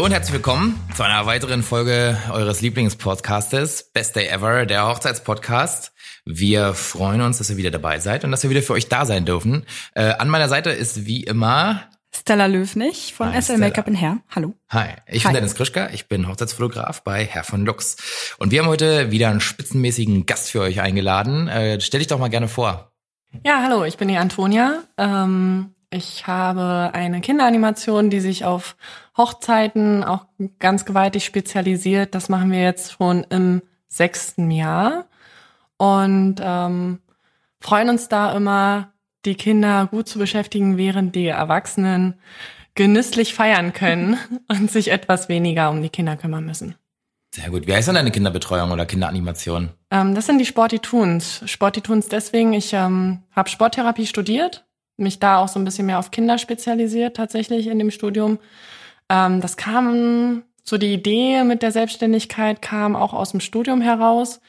Hallo und herzlich willkommen zu einer weiteren Folge eures Lieblingspodcastes, Best Day Ever, der Hochzeitspodcast. Wir freuen uns, dass ihr wieder dabei seid und dass wir wieder für euch da sein dürfen. Äh, an meiner Seite ist wie immer Stella Löwnig von Hi, SL Make-up in Hair. Hallo. Hi, ich bin Hi. Dennis Krischka, ich bin Hochzeitsfotograf bei Herr von Lux. Und wir haben heute wieder einen spitzenmäßigen Gast für euch eingeladen. Äh, stell dich doch mal gerne vor. Ja, hallo, ich bin die Antonia. Ähm, ich habe eine Kinderanimation, die sich auf Hochzeiten auch ganz gewaltig spezialisiert. Das machen wir jetzt schon im sechsten Jahr und ähm, freuen uns da immer, die Kinder gut zu beschäftigen, während die Erwachsenen genüsslich feiern können und sich etwas weniger um die Kinder kümmern müssen. Sehr gut. Wie heißt denn deine Kinderbetreuung oder Kinderanimation? Ähm, das sind die. Sporty Toons deswegen, ich ähm, habe Sporttherapie studiert, mich da auch so ein bisschen mehr auf Kinder spezialisiert tatsächlich in dem Studium. Ähm, das kam, so die Idee mit der Selbstständigkeit kam auch aus dem Studium heraus.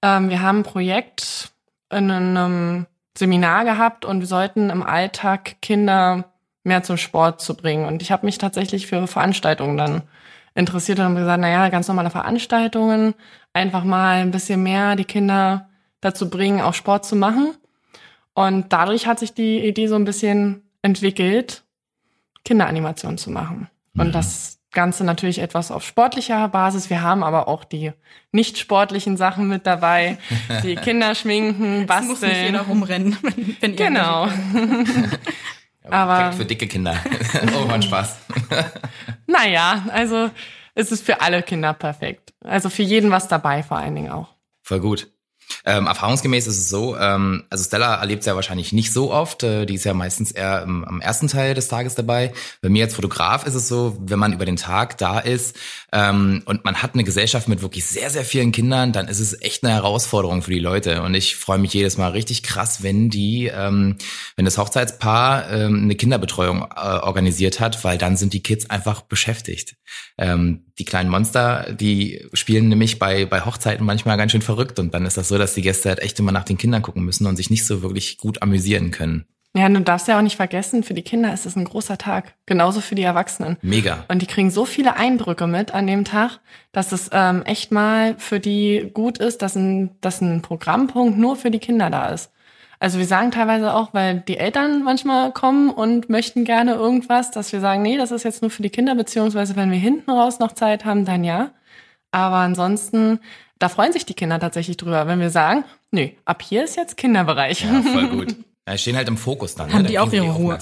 Ähm, wir haben ein Projekt in einem Seminar gehabt und wir sollten im Alltag Kinder mehr zum Sport zu bringen. Und ich habe mich tatsächlich für Veranstaltungen dann interessiert und habe gesagt, naja, ganz normale Veranstaltungen, einfach mal ein bisschen mehr die Kinder dazu bringen, auch Sport zu machen. Und dadurch hat sich die Idee so ein bisschen entwickelt, Kinderanimation zu machen. Und Mhm. das Ganze natürlich etwas auf sportlicher Basis. Wir haben aber auch die nicht sportlichen Sachen mit dabei, die Kinder schminken, Es muss nicht jeder basteln. rumrennen, wenn, ihr Genau. Aber- Perfekt für dicke Kinder. oh, macht Spaß. Naja, also es ist für alle Kinder perfekt. Also für jeden was dabei vor allen Dingen auch. Voll gut. Ähm, erfahrungsgemäß ist es so, ähm, also Stella erlebt es ja wahrscheinlich nicht so oft, äh, die ist ja meistens eher im, am ersten Teil des Tages dabei. Bei mir als Fotograf ist es so, wenn man über den Tag da ist ähm, und man hat eine Gesellschaft mit wirklich sehr, sehr vielen Kindern, dann ist es echt eine Herausforderung für die Leute. Und ich freue mich jedes Mal richtig krass, wenn die, ähm, wenn das Hochzeitspaar ähm, eine Kinderbetreuung äh, organisiert hat, weil dann sind die Kids einfach beschäftigt. Ähm, die kleinen Monster, die spielen nämlich bei, bei Hochzeiten manchmal ganz schön verrückt und dann ist das so, dass die Gäste halt echt immer nach den Kindern gucken müssen und sich nicht so wirklich gut amüsieren können. Ja, du darfst ja auch nicht vergessen, für die Kinder ist es ein großer Tag. Genauso für die Erwachsenen. Mega. Und die kriegen so viele Eindrücke mit an dem Tag, dass es ähm, echt mal für die gut ist, dass ein, dass ein Programmpunkt nur für die Kinder da ist. Also wir sagen teilweise auch, weil die Eltern manchmal kommen und möchten gerne irgendwas, dass wir sagen, nee, das ist jetzt nur für die Kinder, beziehungsweise wenn wir hinten raus noch Zeit haben, dann ja. Aber ansonsten, da freuen sich die Kinder tatsächlich drüber, wenn wir sagen, nee, ab hier ist jetzt Kinderbereich. Ja, voll gut. Ja, stehen halt im Fokus dann. Haben ne? die Da auch ihre Ruhe.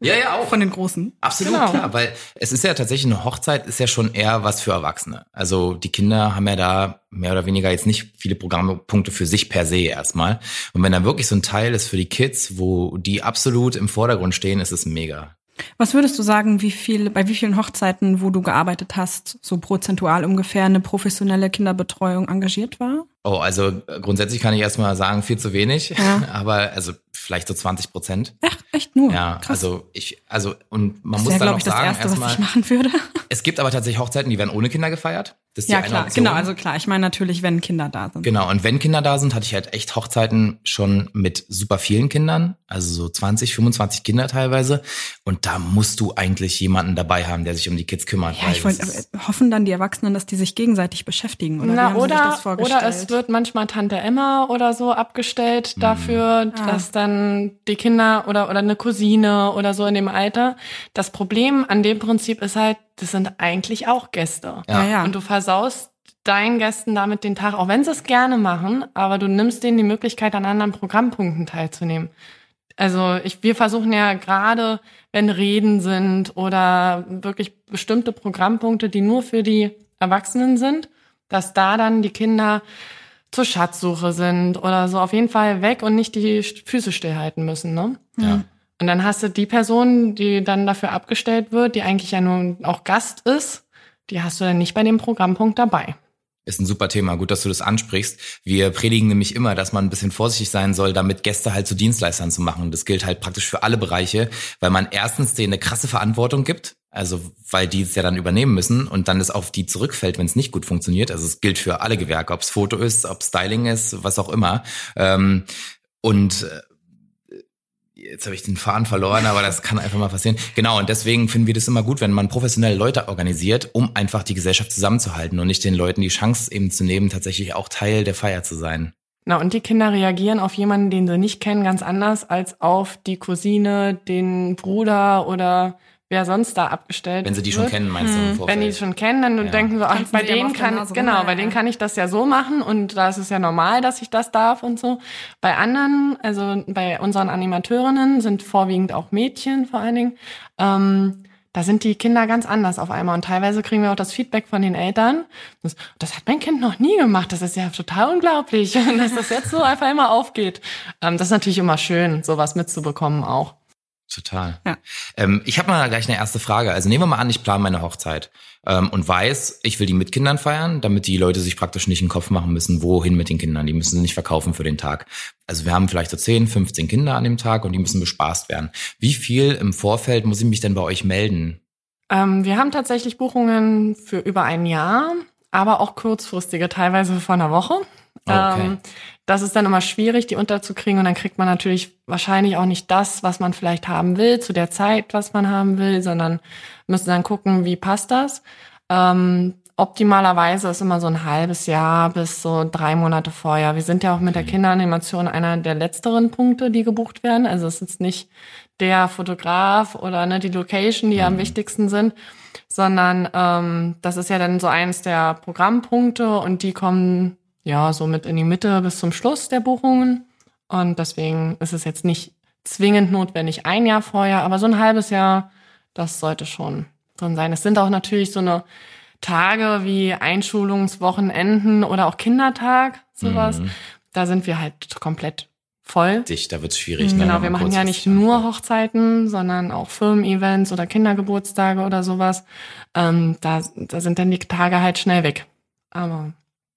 Ja, ja, auch. von den Großen. Absolut, Genau. klar, weil es ist ja tatsächlich eine Hochzeit, ist ja schon eher was für Erwachsene. Also die Kinder haben ja da mehr oder weniger jetzt nicht viele Programmpunkte für sich per se erstmal. Und wenn da wirklich so ein Teil ist für die Kids, wo die absolut im Vordergrund stehen, ist es mega. Was würdest du sagen, wie viel, bei wie vielen Hochzeiten, wo du gearbeitet hast, so prozentual ungefähr eine professionelle Kinderbetreuung engagiert war? Oh, also äh, grundsätzlich kann ich erstmal sagen, viel zu wenig, Ja. aber also vielleicht so 20 Prozent. Echt, echt nur? Ja, Krass. also ich, also und man das muss wäre, dann glaube noch ich, das sagen, Erste, was erstmal, ich machen würde. es gibt aber tatsächlich Hochzeiten, die werden ohne Kinder gefeiert. Das ist die Ja, eine klar, Option. genau, also klar. Ich meine natürlich, wenn Kinder da sind. Genau, und wenn Kinder da sind, hatte ich halt echt Hochzeiten schon mit super vielen Kindern, also so 20, 25 Kinder teilweise. Und da musst du eigentlich jemanden dabei haben, der sich um die Kids kümmert. Ja, ich wollte, äh, hoffen dann die Erwachsenen, dass die sich gegenseitig beschäftigen, oder? wie Na, haben Sie sich oder, das vorgestellt? oder es wird manchmal Tante Emma oder so abgestellt dafür, Ah. dass dann die Kinder oder, oder eine Cousine oder so in dem Alter. Das Problem an dem Prinzip ist halt, das sind eigentlich auch Gäste. ja, ja. Und du versaust deinen Gästen damit den Tag, auch wenn sie es gerne machen, aber du nimmst denen die Möglichkeit, an anderen Programmpunkten teilzunehmen. Also ich, wir versuchen ja gerade, wenn Reden sind oder wirklich bestimmte Programmpunkte, die nur für die Erwachsenen sind, dass da dann die Kinder zur Schatzsuche sind oder so auf jeden Fall weg und nicht die Füße stillhalten müssen. Ne? ja. Und dann hast du die Person, die dann dafür abgestellt wird, die eigentlich ja nur auch Gast ist, die hast du dann nicht bei dem Programmpunkt dabei. Ist ein super Thema. Gut, dass du das ansprichst. Wir predigen nämlich immer, dass man ein bisschen vorsichtig sein soll, damit Gäste halt zu Dienstleistern zu machen. Das gilt halt praktisch für alle Bereiche, weil man erstens denen eine krasse Verantwortung gibt. Also, weil die es ja dann übernehmen müssen und dann es auf die zurückfällt, wenn es nicht gut funktioniert. Also, es gilt für alle Gewerke, ob es Foto ist, ob Styling ist, was auch immer. Ähm, und äh, Jetzt habe ich den Faden verloren, aber das kann einfach mal passieren. Genau, und deswegen finden wir das immer gut, wenn man professionelle Leute organisiert, um einfach die Gesellschaft zusammenzuhalten und nicht den Leuten die Chance eben zu nehmen, tatsächlich auch Teil der Feier zu sein. Na, und die Kinder reagieren auf jemanden, den sie nicht kennen, ganz anders als auf die Cousine, den Bruder oder wer sonst da abgestellt Wenn sie die wird. schon kennen, meinst du im Vorfeld? Wenn die schon kennen, dann Ja. denken sie, ach, Tanzen bei die aber denen kann, Nase genau, ja, bei denen kann ich das ja so machen und da ist es ja normal, dass ich das darf und so. Bei anderen, also bei unseren Animateurinnen sind vorwiegend auch Mädchen vor allen Dingen, ähm, da sind die Kinder ganz anders auf einmal und teilweise kriegen wir auch das Feedback von den Eltern. Das, das hat mein Kind noch nie gemacht. Das ist ja total unglaublich, dass das jetzt so einfach immer aufgeht. Ähm, das ist natürlich immer schön, sowas mitzubekommen auch. Total. Ja. Ähm, ich habe mal gleich eine erste Frage. Also nehmen wir mal an, ich plane meine Hochzeit ähm, und weiß, ich will die mit Kindern feiern, damit die Leute sich praktisch nicht einen Kopf machen müssen, wohin mit den Kindern. Die müssen sie nicht verkaufen für den Tag. Also wir haben vielleicht so 10, 15 Kinder an dem Tag und die müssen bespaßt werden. Wie viel im Vorfeld muss ich mich denn bei euch melden? Ähm, wir haben tatsächlich Buchungen für über ein Jahr, aber auch kurzfristige, teilweise von einer Woche. Okay. Das ist dann immer schwierig, die unterzukriegen und dann kriegt man natürlich wahrscheinlich auch nicht das, was man vielleicht haben will, zu der Zeit, was man haben will, sondern müssen dann gucken, wie passt das. Ähm, optimalerweise ist immer so ein halbes Jahr bis so drei Monate vorher. Wir sind ja auch mit der Kinderanimation einer der letzteren Punkte, die gebucht werden. Also es ist nicht der Fotograf oder ne, die Location, die am wichtigsten sind, sondern ähm, das ist ja dann so eins der Programmpunkte und die kommen ja so mit in die Mitte bis zum Schluss der Buchungen. Und deswegen ist es jetzt nicht zwingend notwendig ein Jahr vorher, aber so ein halbes Jahr, das sollte schon drin sein. Es sind auch natürlich so eine Tage wie Einschulungswochenenden oder auch Kindertag, sowas. Mhm. Da sind wir halt komplett voll. Dich, da wird's schwierig. ne, Genau, wir machen ja nicht nur. Hochzeiten, sondern auch Firmen-Events oder Kindergeburtstage oder sowas. Ähm, da, da sind dann die Tage halt schnell weg. Aber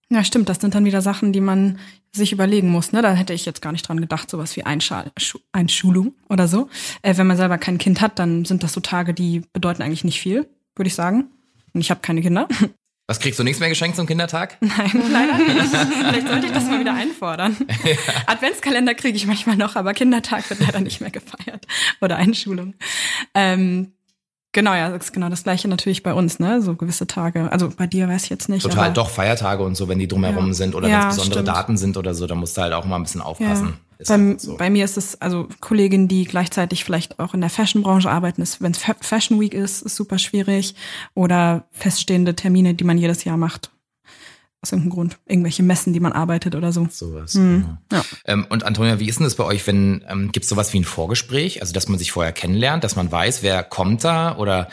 Ja, stimmt. Das sind dann wieder Sachen, die man sich überlegen muss. Ne? Da hätte ich jetzt gar nicht dran gedacht, sowas wie Einschal Schu Einschulung oder so. Äh, wenn man selber kein Kind hat, dann sind das so Tage, die bedeuten eigentlich nicht viel, würde ich sagen. Und ich habe keine Kinder. Was kriegst du nichts mehr geschenkt zum Kindertag? Nein, leider nicht. Vielleicht sollte ich das mal wieder einfordern. Adventskalender kriege ich manchmal noch, aber Kindertag wird leider nicht mehr gefeiert. Oder Einschulung. Ähm, genau, ja, das ist genau das gleiche natürlich bei uns, ne? So gewisse Tage. Also bei dir weiß ich jetzt nicht. Total, doch Feiertage und so, wenn die drumherum Ja. sind oder Ja, wenn es besondere stimmt. Daten sind oder so, da musst du halt auch mal ein bisschen aufpassen. Ist Bei, halt so. bei mir ist es, also Kolleginnen, die gleichzeitig vielleicht auch in der Fashionbranche arbeiten, ist, wenn es Fa- Fashion Week ist, ist super schwierig. Oder feststehende Termine, die man jedes Jahr macht. Aus irgendeinem Grund. Irgendwelche Messen, die man arbeitet oder so. Sowas. Mhm. Genau. Ja. Ähm, und Antonia, wie ist denn das bei euch, wenn ähm, gibt es sowas wie ein Vorgespräch, also dass man sich vorher kennenlernt, dass man weiß, wer kommt da oder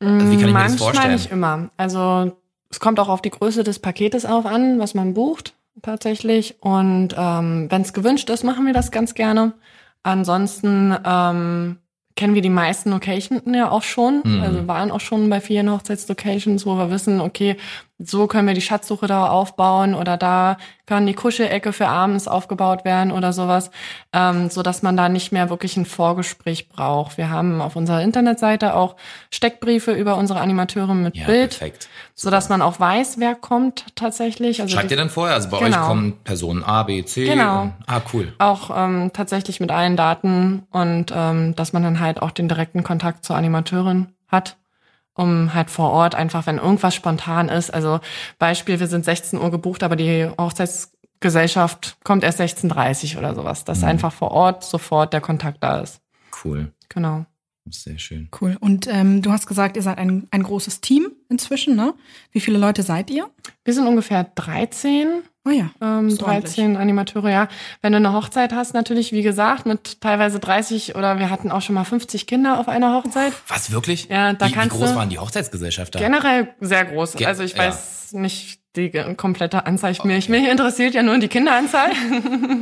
also wie kann ich mir das manchmal vorstellen? nicht immer. Also es kommt auch auf die Größe des Paketes auf an, was man bucht tatsächlich. Und ähm, wenn es gewünscht ist, machen wir das ganz gerne. Ansonsten ähm, kennen wir die meisten Locations ja auch schon. Mhm. Also waren auch schon bei vielen Hochzeitslocations, wo wir wissen, okay, so können wir die Schatzsuche da aufbauen oder da kann die Kuschelecke für abends aufgebaut werden oder sowas, ähm, so dass man da nicht mehr wirklich ein Vorgespräch braucht. Wir haben auf unserer Internetseite auch Steckbriefe über unsere Animateure mit ja, Bild, perfekt. so dass man auch weiß, wer kommt tatsächlich. Also Schreibt die- ihr dann vorher? Also bei euch Genau. kommen Personen A, B, C. Genau. Und, ah, cool. auch ähm, tatsächlich mit allen Daten und ähm, dass man dann halt auch den direkten Kontakt zur Animateurin hat, um halt vor Ort einfach, wenn irgendwas spontan ist, also Beispiel, wir sind 16 Uhr gebucht, aber die Hochzeitsgesellschaft kommt erst 16.30 Uhr oder sowas, dass Mhm. einfach vor Ort sofort der Kontakt da ist. Cool. Genau. Sehr schön. Cool. Und ähm, du hast gesagt, ihr seid ein, ein großes Team inzwischen, ne? Wie viele Leute seid ihr? Wir sind ungefähr 13 Oh ja. ähm, Ist 13 Animateure, ja. Wenn du eine Hochzeit hast, natürlich, wie gesagt, mit teilweise 30 oder wir hatten auch schon mal 50 Kinder auf einer Hochzeit. Was, wirklich? Ja, da wie, wie kannst groß du- waren die Hochzeitsgesellschafter? Generell sehr groß. Ge- also ich ja. weiß nicht die komplette Anzahl. Ich- Mich, mich interessiert ja nur die Kinderanzahl.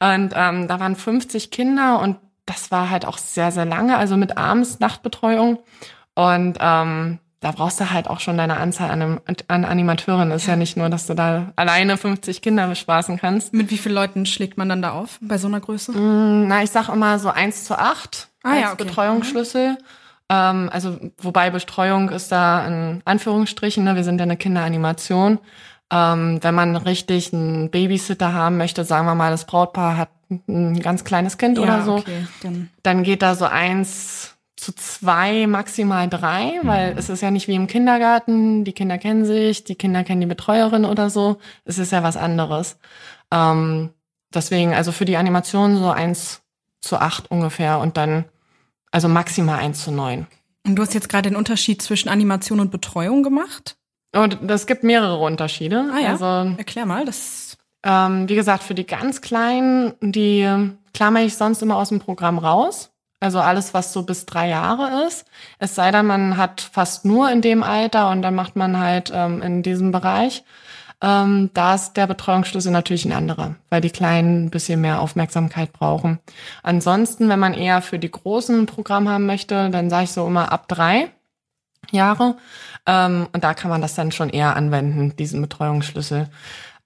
und ähm, da waren 50 Kinder und das war halt auch sehr, sehr lange, also mit abends Nachtbetreuung. Und ähm, da brauchst du halt auch schon deine Anzahl an, an Animateuren. Ist ja nicht nur, dass du da alleine 50 Kinder bespaßen kannst. Mit wie vielen Leuten schlägt man dann da auf bei so einer Größe? Mm, Na, ich sag immer so eins zu acht Ah, als ja, okay. Betreuungsschlüssel. Ähm, also, wobei Betreuung ist da in Anführungsstrichen, ne? wir sind ja eine Kinderanimation. Ähm, wenn man richtig einen Babysitter haben möchte, sagen wir mal, das Brautpaar hat ein ganz kleines Kind Ja, oder so, okay, dann. dann geht da so eins zu zwei, maximal drei, weil es ist ja nicht wie im Kindergarten, die Kinder kennen sich, die Kinder kennen die Betreuerin oder so. Es ist ja was anderes. Ähm, deswegen, also für die Animation so eins zu acht ungefähr und dann, also maximal eins zu neun. Und du hast jetzt gerade den Unterschied zwischen Animation und Betreuung gemacht? Und das gibt mehrere Unterschiede. Ah ja. Also Erklär mal, das. Ähm, wie gesagt, für die ganz Kleinen, die klammer ich sonst immer aus dem Programm raus. Also alles, was so bis drei Jahre ist. Es sei denn, man hat fast nur in dem Alter und dann macht man halt ähm, in diesem Bereich. Ähm, da ist der Betreuungsschlüssel natürlich ein anderer, weil die Kleinen ein bisschen mehr Aufmerksamkeit brauchen. Ansonsten, wenn man eher für die großen Programm haben möchte, dann sage ich so immer ab drei Jahre. Ähm, und da kann man das dann schon eher anwenden, diesen Betreuungsschlüssel.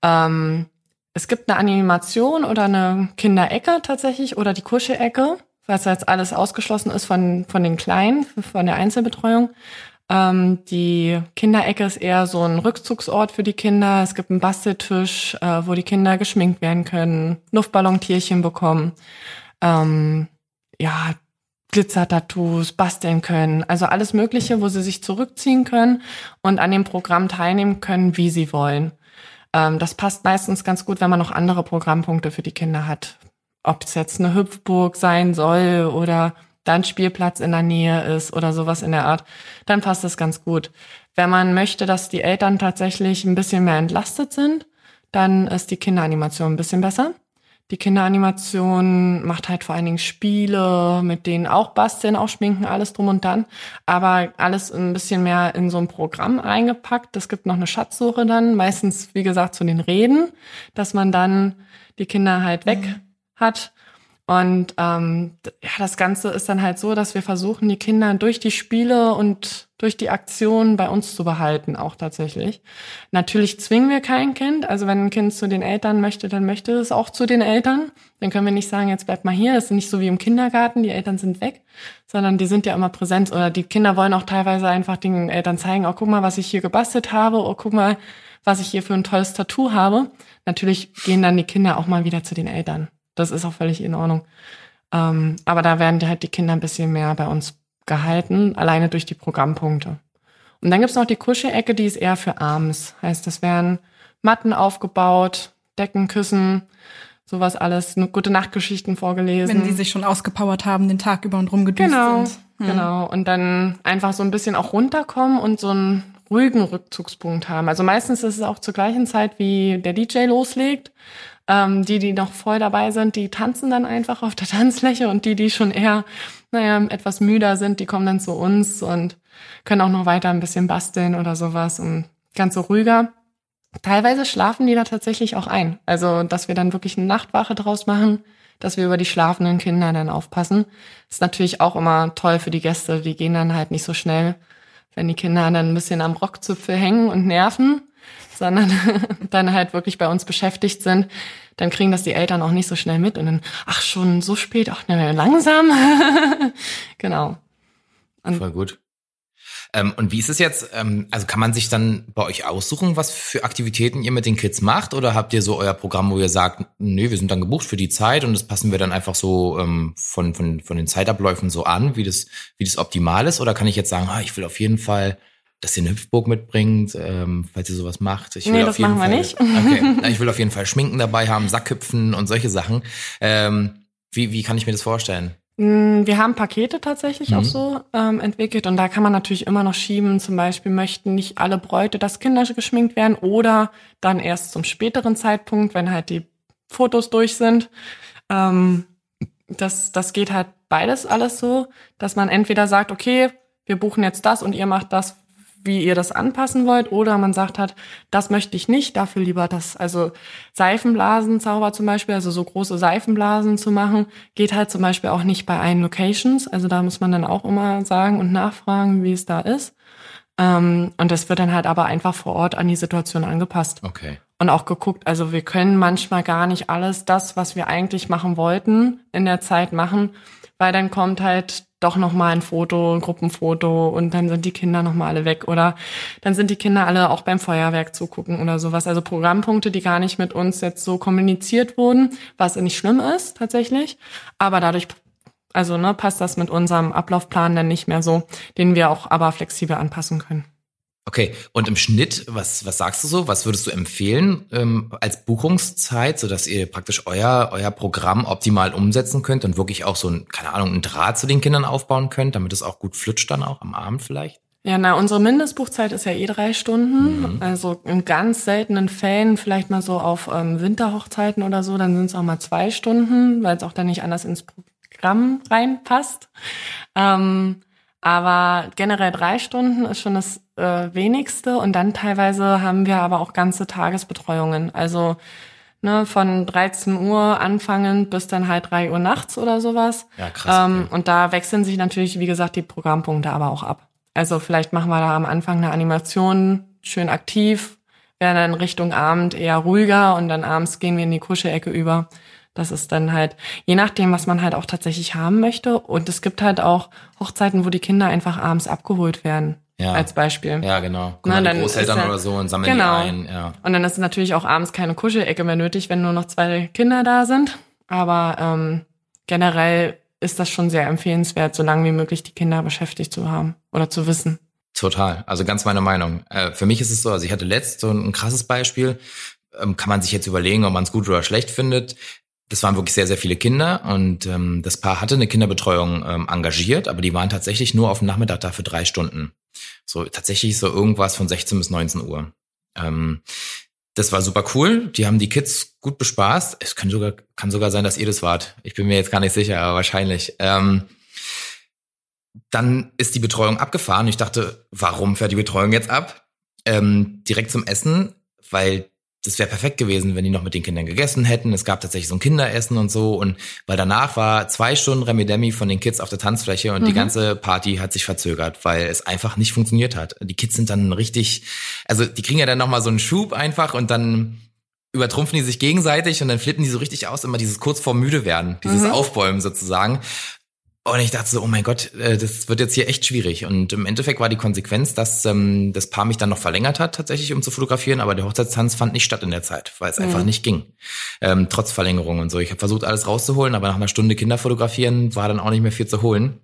Ähm, es gibt eine Animation oder eine Kinderecke tatsächlich oder die Kuschelecke, was jetzt alles ausgeschlossen ist von, von den Kleinen, von der Einzelbetreuung. Ähm, die Kinderecke ist eher so ein Rückzugsort für die Kinder. Es gibt einen Basteltisch, äh, wo die Kinder geschminkt werden können, Luftballontierchen bekommen, ähm, ja, Glitzertattoos basteln können. Also alles Mögliche, wo sie sich zurückziehen können und an dem Programm teilnehmen können, wie sie wollen. Ähm, das passt meistens ganz gut, wenn man noch andere Programmpunkte für die Kinder hat. Ob es jetzt eine Hüpfburg sein soll oder dann Spielplatz in der Nähe ist oder sowas in der Art, dann passt das ganz gut. Wenn man möchte, dass die Eltern tatsächlich ein bisschen mehr entlastet sind, dann ist die Kinderanimation ein bisschen besser. Die Kinderanimation macht halt vor allen Dingen Spiele, mit denen auch basteln, auch schminken, alles drum und dann. Aber alles ein bisschen mehr in so ein Programm eingepackt. Es gibt noch eine Schatzsuche dann, meistens, wie gesagt, zu den Reden, dass man dann die Kinder halt weg hat. Und ähm, ja, das Ganze ist dann halt so, dass wir versuchen, die Kinder durch die Spiele und durch die Aktionen bei uns zu behalten, auch tatsächlich. Natürlich zwingen wir kein Kind. Also wenn ein Kind zu den Eltern möchte, dann möchte es auch zu den Eltern. Dann können wir nicht sagen, jetzt bleib mal hier. Das ist nicht so wie im Kindergarten, die Eltern sind weg, sondern die sind ja immer präsent. Oder die Kinder wollen auch teilweise einfach den Eltern zeigen, oh, guck mal, was ich hier gebastelt habe. Oh, guck mal, was ich hier für ein tolles Tattoo habe. Natürlich gehen dann die Kinder auch mal wieder zu den Eltern. Das ist auch völlig in Ordnung. Ähm, aber da werden halt die Kinder ein bisschen mehr bei uns gehalten, alleine durch die Programmpunkte. Und dann gibt's noch die Kuschelecke, die ist eher für abends. Heißt, das werden Matten aufgebaut, Decken, Küssen, sowas alles, gute Nachtgeschichten vorgelesen. Wenn die sich schon ausgepowert haben, den Tag über und rumgedüst Genau, sind. Hm. genau. Und dann einfach so ein bisschen auch runterkommen und so einen ruhigen Rückzugspunkt haben. Also meistens ist es auch zur gleichen Zeit, wie der DJ loslegt. Ähm, die, die noch voll dabei sind, die tanzen dann einfach auf der Tanzfläche und die, die schon eher, naja, etwas müder sind, die kommen dann zu uns und können auch noch weiter ein bisschen basteln oder sowas und ganz so ruhiger. Teilweise schlafen die da tatsächlich auch ein. Also, dass wir dann wirklich eine Nachtwache draus machen, dass wir über die schlafenden Kinder dann aufpassen. Ist natürlich auch immer toll für die Gäste. Die gehen dann halt nicht so schnell, wenn die Kinder dann ein bisschen am Rockzipfel hängen und nerven, sondern dann halt wirklich bei uns beschäftigt sind. Dann kriegen das die Eltern auch nicht so schnell mit und dann, ach, schon so spät, ach, ne, langsam. genau. Und Voll gut. Ähm, und wie ist es jetzt? Ähm, also kann man sich dann bei euch aussuchen, was für Aktivitäten ihr mit den Kids macht? Oder habt ihr so euer Programm, wo ihr sagt, nee, wir sind dann gebucht für die Zeit und das passen wir dann einfach so ähm, von, von, von den Zeitabläufen so an, wie das, wie das optimal ist? Oder kann ich jetzt sagen, ah, ich will auf jeden Fall dass ihr eine Hüpfburg mitbringt, ähm, falls ihr sowas macht. Ich will Nee, auf das jeden machen wir Fall, nicht. Okay. Ich will auf jeden Fall Schminken dabei haben, Sackhüpfen und solche Sachen. Ähm, wie, wie kann ich mir das vorstellen? Mm, Wir haben Pakete tatsächlich Mhm. auch so ähm, entwickelt und da kann man natürlich immer noch schieben. Zum Beispiel möchten nicht alle Bräute, dass Kinder geschminkt werden oder dann erst zum späteren Zeitpunkt, wenn halt die Fotos durch sind. Ähm, das, das geht halt beides alles so, dass man entweder sagt, okay, wir buchen jetzt das und ihr macht das, wie ihr das anpassen wollt, oder man sagt halt, das möchte ich nicht, dafür lieber das, also Seifenblasenzauber zum Beispiel, also so große Seifenblasen zu machen, geht halt zum Beispiel auch nicht bei allen Locations. Also da muss man dann auch immer sagen und nachfragen, wie es da ist. Ähm, und das wird dann halt aber einfach vor Ort an die Situation angepasst Okay. und auch geguckt. Also wir können manchmal gar nicht alles das, was wir eigentlich machen wollten, in der Zeit machen, weil dann kommt halt doch noch mal ein Foto, ein Gruppenfoto und dann sind die Kinder noch mal alle weg oder dann sind die Kinder alle auch beim Feuerwerk zugucken oder sowas. Also Programmpunkte, die gar nicht mit uns jetzt so kommuniziert wurden, was nicht schlimm ist tatsächlich, aber dadurch also ne, passt das mit unserem Ablaufplan dann nicht mehr so, den wir auch aber flexibel anpassen können. Okay, und im Schnitt, was, was sagst du so? Was würdest du empfehlen ähm, als Buchungszeit, so dass ihr praktisch euer, euer Programm optimal umsetzen könnt und wirklich auch so ein, keine Ahnung, einen Draht zu den Kindern aufbauen könnt, damit es auch gut flutscht dann auch am Abend vielleicht? Ja, na, unsere Mindestbuchzeit ist ja eh drei Stunden. Mhm. Also in ganz seltenen Fällen, vielleicht mal so auf ähm, Winterhochzeiten oder so, dann sind es auch mal zwei Stunden, weil es auch dann nicht anders ins Programm reinpasst. Ähm, aber generell drei Stunden ist schon das äh, wenigste. Und dann teilweise haben wir aber auch ganze Tagesbetreuungen. Also ne, von 13 Uhr anfangen bis dann halt 3 Uhr nachts oder sowas. Ja, krass. Ähm, Und da wechseln sich natürlich, wie gesagt, die Programmpunkte aber auch ab. Also vielleicht machen wir da am Anfang eine Animation, schön aktiv, werden dann Richtung Abend eher ruhiger und dann abends gehen wir in die Kuschelecke über. Das ist dann halt, je nachdem, was man halt auch tatsächlich haben möchte. Und es gibt halt auch Hochzeiten, wo die Kinder einfach abends abgeholt werden. Ja. Als Beispiel. Ja, genau. Kommen Na, dann Großeltern ja, oder so und sammeln genau. die ein. Ja. Und dann ist natürlich auch abends keine Kuschelecke mehr nötig, wenn nur noch zwei Kinder da sind. Aber ähm, generell ist das schon sehr empfehlenswert, so lange wie möglich die Kinder beschäftigt zu haben oder zu wissen. Total. Also ganz meine Meinung. Äh, für mich ist es so, also ich hatte letzt so ein krasses Beispiel. Ähm, kann man sich jetzt überlegen, ob man es gut oder schlecht findet das waren wirklich sehr, sehr viele Kinder und ähm, das Paar hatte eine Kinderbetreuung ähm, engagiert, aber die waren tatsächlich nur auf dem Nachmittag da für drei Stunden. So tatsächlich so irgendwas von 16 bis 19 Uhr. Ähm, das war super cool. Die haben die Kids gut bespaßt. Es kann sogar, kann sogar sein, dass ihr das wart. Ich bin mir jetzt gar nicht sicher, aber wahrscheinlich. Ähm, dann ist die Betreuung abgefahren. Ich dachte, warum fährt die Betreuung jetzt ab? Ähm, direkt zum Essen, weil das wäre perfekt gewesen, wenn die noch mit den Kindern gegessen hätten. Es gab tatsächlich so ein Kinderessen und so. Und weil danach war zwei Stunden Remi Demi von den Kids auf der Tanzfläche und mhm. die ganze Party hat sich verzögert, weil es einfach nicht funktioniert hat. Die Kids sind dann richtig, also die kriegen ja dann nochmal so einen Schub einfach und dann übertrumpfen die sich gegenseitig und dann flippen die so richtig aus, immer dieses kurz vor müde werden, dieses mhm. Aufbäumen sozusagen. Und ich dachte so, oh mein Gott, äh, das wird jetzt hier echt schwierig. Und im Endeffekt war die Konsequenz, dass ähm, das Paar mich dann noch verlängert hat, tatsächlich, um zu fotografieren, aber der Hochzeitstanz fand nicht statt in der Zeit, weil es mhm. einfach nicht ging. Ähm, trotz Verlängerung und so. Ich habe versucht, alles rauszuholen, aber nach einer Stunde Kinder fotografieren war dann auch nicht mehr viel zu holen.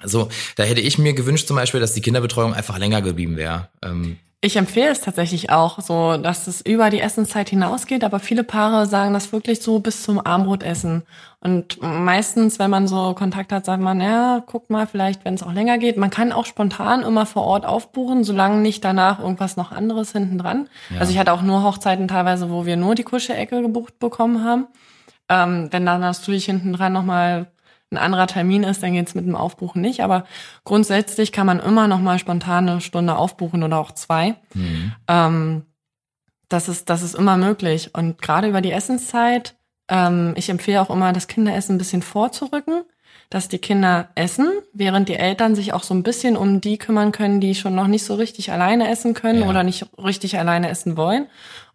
Also da hätte ich mir gewünscht zum Beispiel, dass die Kinderbetreuung einfach länger geblieben wäre. Ähm, ich empfehle es tatsächlich auch, so dass es über die Essenszeit hinausgeht, aber viele Paare sagen das wirklich so bis zum Abendbrotessen. Und meistens, wenn man so Kontakt hat, sagt man, ja, guck mal, vielleicht, wenn es auch länger geht. Man kann auch spontan immer vor Ort aufbuchen, solange nicht danach irgendwas noch anderes hinten dran. Ja. Also ich hatte auch nur Hochzeiten teilweise, wo wir nur die Kuschelecke gebucht bekommen haben. Ähm, wenn dann natürlich hinten dran nochmal ein anderer Termin ist, dann geht's mit dem Aufbuchen nicht. Aber grundsätzlich kann man immer noch mal spontan eine Stunde aufbuchen oder auch zwei. Mhm. Ähm, das ist, das ist immer möglich. Und gerade über die Essenszeit, ähm, ich empfehle auch immer, das Kinderessen ein bisschen vorzurücken, dass die Kinder essen, während die Eltern sich auch so ein bisschen um die kümmern können, die schon noch nicht so richtig alleine essen können ja. oder nicht richtig alleine essen wollen.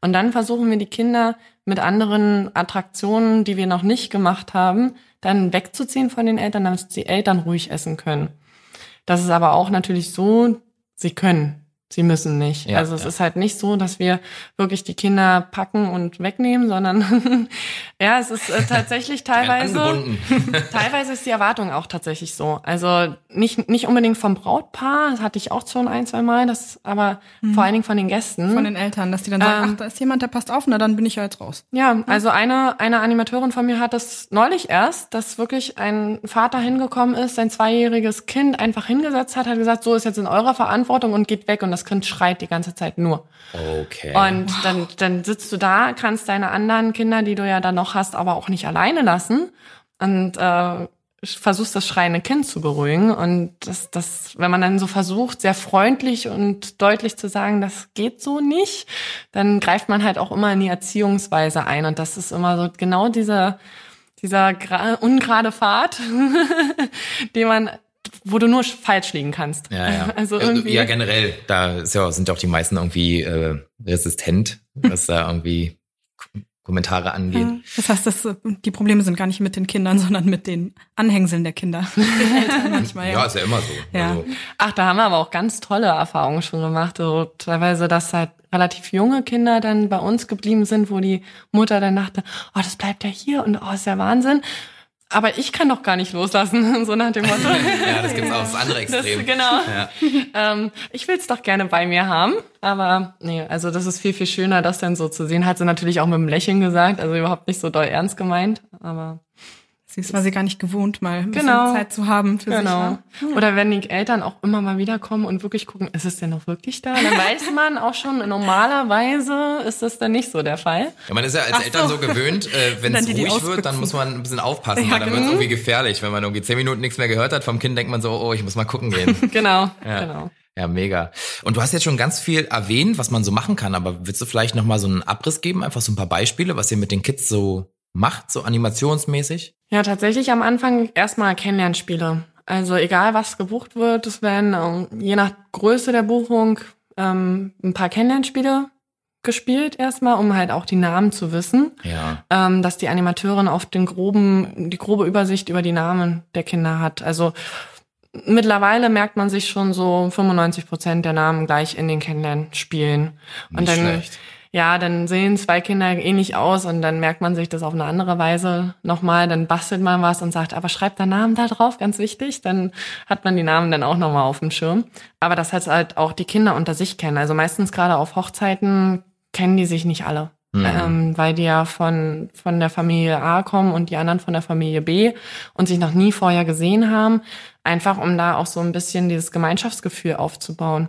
Und dann versuchen wir die Kinder mit anderen Attraktionen, die wir noch nicht gemacht haben, dann wegzuziehen von den Eltern, damit die Eltern ruhig essen können. Das ist aber auch natürlich so, sie können. Sie müssen nicht. Ja, also es ja. ist halt nicht so, dass wir wirklich die Kinder packen und wegnehmen, sondern ja, es ist äh, tatsächlich teilweise teilweise ist die Erwartung auch tatsächlich so. Also nicht nicht unbedingt vom Brautpaar, das hatte ich auch schon ein, zwei Mal, das aber mhm. vor allen Dingen von den Gästen, von den Eltern, dass die dann sagen, ähm, ach, da ist jemand, der passt auf, na dann bin ich ja jetzt raus. Ja, also eine eine Animateurin von mir hat das neulich erst, dass wirklich ein Vater hingekommen ist, sein zweijähriges Kind einfach hingesetzt hat, hat gesagt, so ist jetzt in eurer Verantwortung und geht weg und das Kind schreit die ganze Zeit nur. Okay. Und dann, dann sitzt du da, kannst deine anderen Kinder, die du ja dann noch hast, aber auch nicht alleine lassen und äh, versuchst das schreiende Kind zu beruhigen. Und das, das, wenn man dann so versucht, sehr freundlich und deutlich zu sagen, das geht so nicht, dann greift man halt auch immer in die Erziehungsweise ein. Und das ist immer so genau dieser dieser ungerade Pfad, den man wo du nur falsch liegen kannst. Ja, ja. Also irgendwie. Ja, generell, da ist ja, sind ja auch die meisten irgendwie äh, resistent, was da irgendwie Kommentare angeht. Das heißt, das, die Probleme sind gar nicht mit den Kindern, sondern mit den Anhängseln der Kinder. manchmal, ja. ja, ist ja immer so. Ja. Also. Ach, da haben wir aber auch ganz tolle Erfahrungen schon gemacht. So, teilweise, dass halt relativ junge Kinder dann bei uns geblieben sind, wo die Mutter dann dachte, oh, das bleibt ja hier und oh, ist ja Wahnsinn aber ich kann doch gar nicht loslassen, so nach dem Motto. ja, das gibt's auch das andere Extrem. Das, genau. Ja. Ähm, ich will's doch gerne bei mir haben, aber nee, also das ist viel, viel schöner, das dann so zu sehen. Hat sie natürlich auch mit einem Lächeln gesagt, also überhaupt nicht so doll ernst gemeint, aber Sie ist quasi gar nicht gewohnt, mal ein genau. bisschen Zeit zu haben für genau. sich. Genau. Oder wenn die Eltern auch immer mal wiederkommen und wirklich gucken, ist es denn noch wirklich da? Dann weiß man auch schon, normalerweise ist das dann nicht so der Fall. Ja, man ist ja als Ach Eltern so, so gewöhnt, äh, wenn es ruhig wird, dann muss man ein bisschen aufpassen, ja, weil dann genau. wird es irgendwie gefährlich. Wenn man irgendwie zehn Minuten nichts mehr gehört hat vom Kind, denkt man so, oh, ich muss mal gucken gehen. genau, ja. genau. Ja, mega. Und du hast jetzt schon ganz viel erwähnt, was man so machen kann, aber willst du vielleicht noch mal so einen Abriss geben, einfach so ein paar Beispiele, was ihr mit den Kids so macht, so animationsmäßig? Ja, tatsächlich am Anfang erstmal Kennenlernspiele. Also egal, was gebucht wird, es werden ähm, je nach Größe der Buchung ähm, ein paar Kennenlernspiele gespielt erstmal, um halt auch die Namen zu wissen. Ja. Ähm, dass die Animateurin auf den groben, die grobe Übersicht über die Namen der Kinder hat. Also mittlerweile merkt man sich schon so 95 Prozent der Namen gleich in den Kennenlernspielen. Und Nicht dann schlecht ja, dann sehen zwei Kinder ähnlich aus und dann merkt man sich das auf eine andere Weise nochmal, dann bastelt man was und sagt, aber schreibt der Namen da drauf, ganz wichtig, dann hat man die Namen dann auch nochmal auf dem Schirm. Aber das heißt halt auch die Kinder unter sich kennen. Also meistens gerade auf Hochzeiten kennen die sich nicht alle. Mhm. Ähm, weil die ja von, von der Familie A kommen und die anderen von der Familie B und sich noch nie vorher gesehen haben, einfach um da auch so ein bisschen dieses Gemeinschaftsgefühl aufzubauen.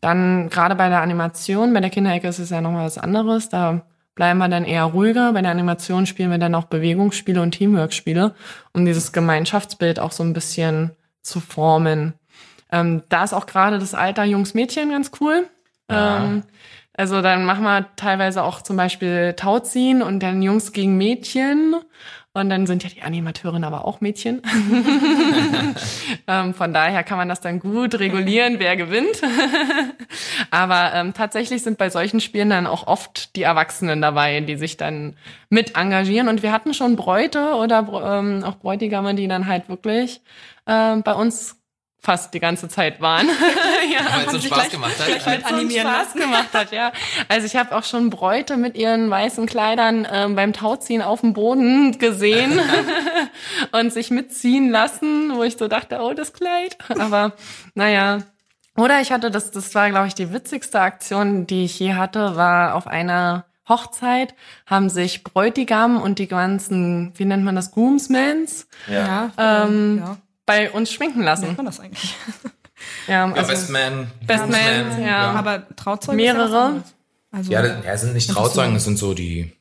Dann gerade bei der Animation, bei der Kinderecke ist es ja nochmal was anderes. Da bleiben wir dann eher ruhiger. Bei der Animation spielen wir dann auch Bewegungsspiele und Teamwork-Spiele, um dieses Gemeinschaftsbild auch so ein bisschen zu formen. Ähm, da ist auch gerade das Alter Jungs-Mädchen ganz cool. Ähm, also dann machen wir teilweise auch zum Beispiel Tauziehen und dann Jungs gegen Mädchen. Und dann sind ja die Animateurinnen aber auch Mädchen. ähm, von daher kann man das dann gut regulieren, wer gewinnt. aber ähm, tatsächlich sind bei solchen Spielen dann auch oft die Erwachsenen dabei, die sich dann mit engagieren. Und wir hatten schon Bräute oder ähm, auch Bräutigame, die dann halt wirklich äh, bei uns fast die ganze Zeit waren. ja, Weil es so Spaß gleich, gemacht hat. Gleich mit animieren Spaß gemacht hat, ja. Also ich habe auch schon Bräute mit ihren weißen Kleidern ähm, beim Tauziehen auf dem Boden gesehen und sich mitziehen lassen, wo ich so dachte, oh, das Kleid. Aber naja. Oder ich hatte, das, das war, glaube ich, die witzigste Aktion, die ich je hatte, war auf einer Hochzeit haben sich Bräutigam und die ganzen, wie nennt man das, Groomsmans, ja. Ähm, ja bei uns schminken lassen. Wie nennt man das eigentlich? Ja, also ja Best Man. Best Man, ja. ja. Aber Trauzeugen Mehrere. Also, ja, das, ja, sind nicht Trauzeugen, das sind so die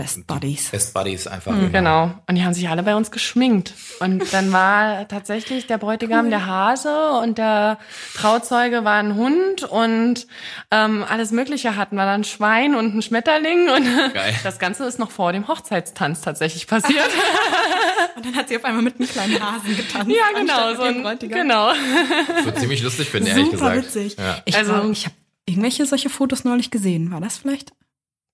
Best Buddies. Best Buddies einfach. Mhm, genau. Und die haben sich alle bei uns geschminkt. Und dann war tatsächlich der Bräutigam cool. der Hase und der Trauzeuge war ein Hund und ähm, alles Mögliche hatten wir dann Schwein und ein Schmetterling und Geil. das Ganze ist noch vor dem Hochzeitstanz tatsächlich passiert. und dann hat sie auf einmal mit einem kleinen Hasen getanzt. Ja, genau. So ein, genau. Das wird ziemlich lustig finden, ehrlich Super gesagt. witzig. Ja. Ich, also, ich habe irgendwelche solche Fotos neulich gesehen. War das vielleicht?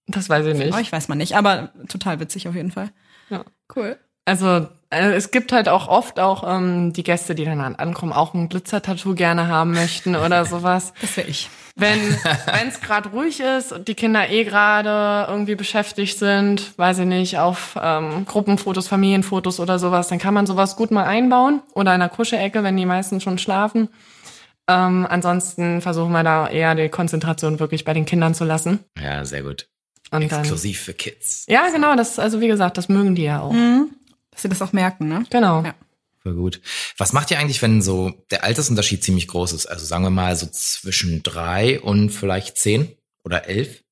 Das weiß ich nicht. Oh, ich weiß man nicht, aber total witzig auf jeden Fall. Ja. Cool. Also äh, es gibt halt auch oft auch ähm, die Gäste, die dann ankommen, auch ein Glitzer-Tattoo gerne haben möchten oder sowas. Das wäre ich. Wenn es gerade ruhig ist und die Kinder eh gerade irgendwie beschäftigt sind, weiß ich nicht, auf ähm, Gruppenfotos, Familienfotos oder sowas, dann kann man sowas gut mal einbauen oder in der Kuschelecke, wenn die meisten schon schlafen. Ähm, ansonsten versuchen wir da eher die Konzentration wirklich bei den Kindern zu lassen. Ja, sehr gut. Und Exklusiv dann, für Kids. Ja, genau, das, also wie gesagt, das mögen die ja auch. Mhm. Dass sie das auch merken, ne? Genau. Ja. Voll gut. Was macht ihr eigentlich, wenn so der Altersunterschied ziemlich groß ist? Also sagen wir mal so zwischen drei und vielleicht zehn oder elf?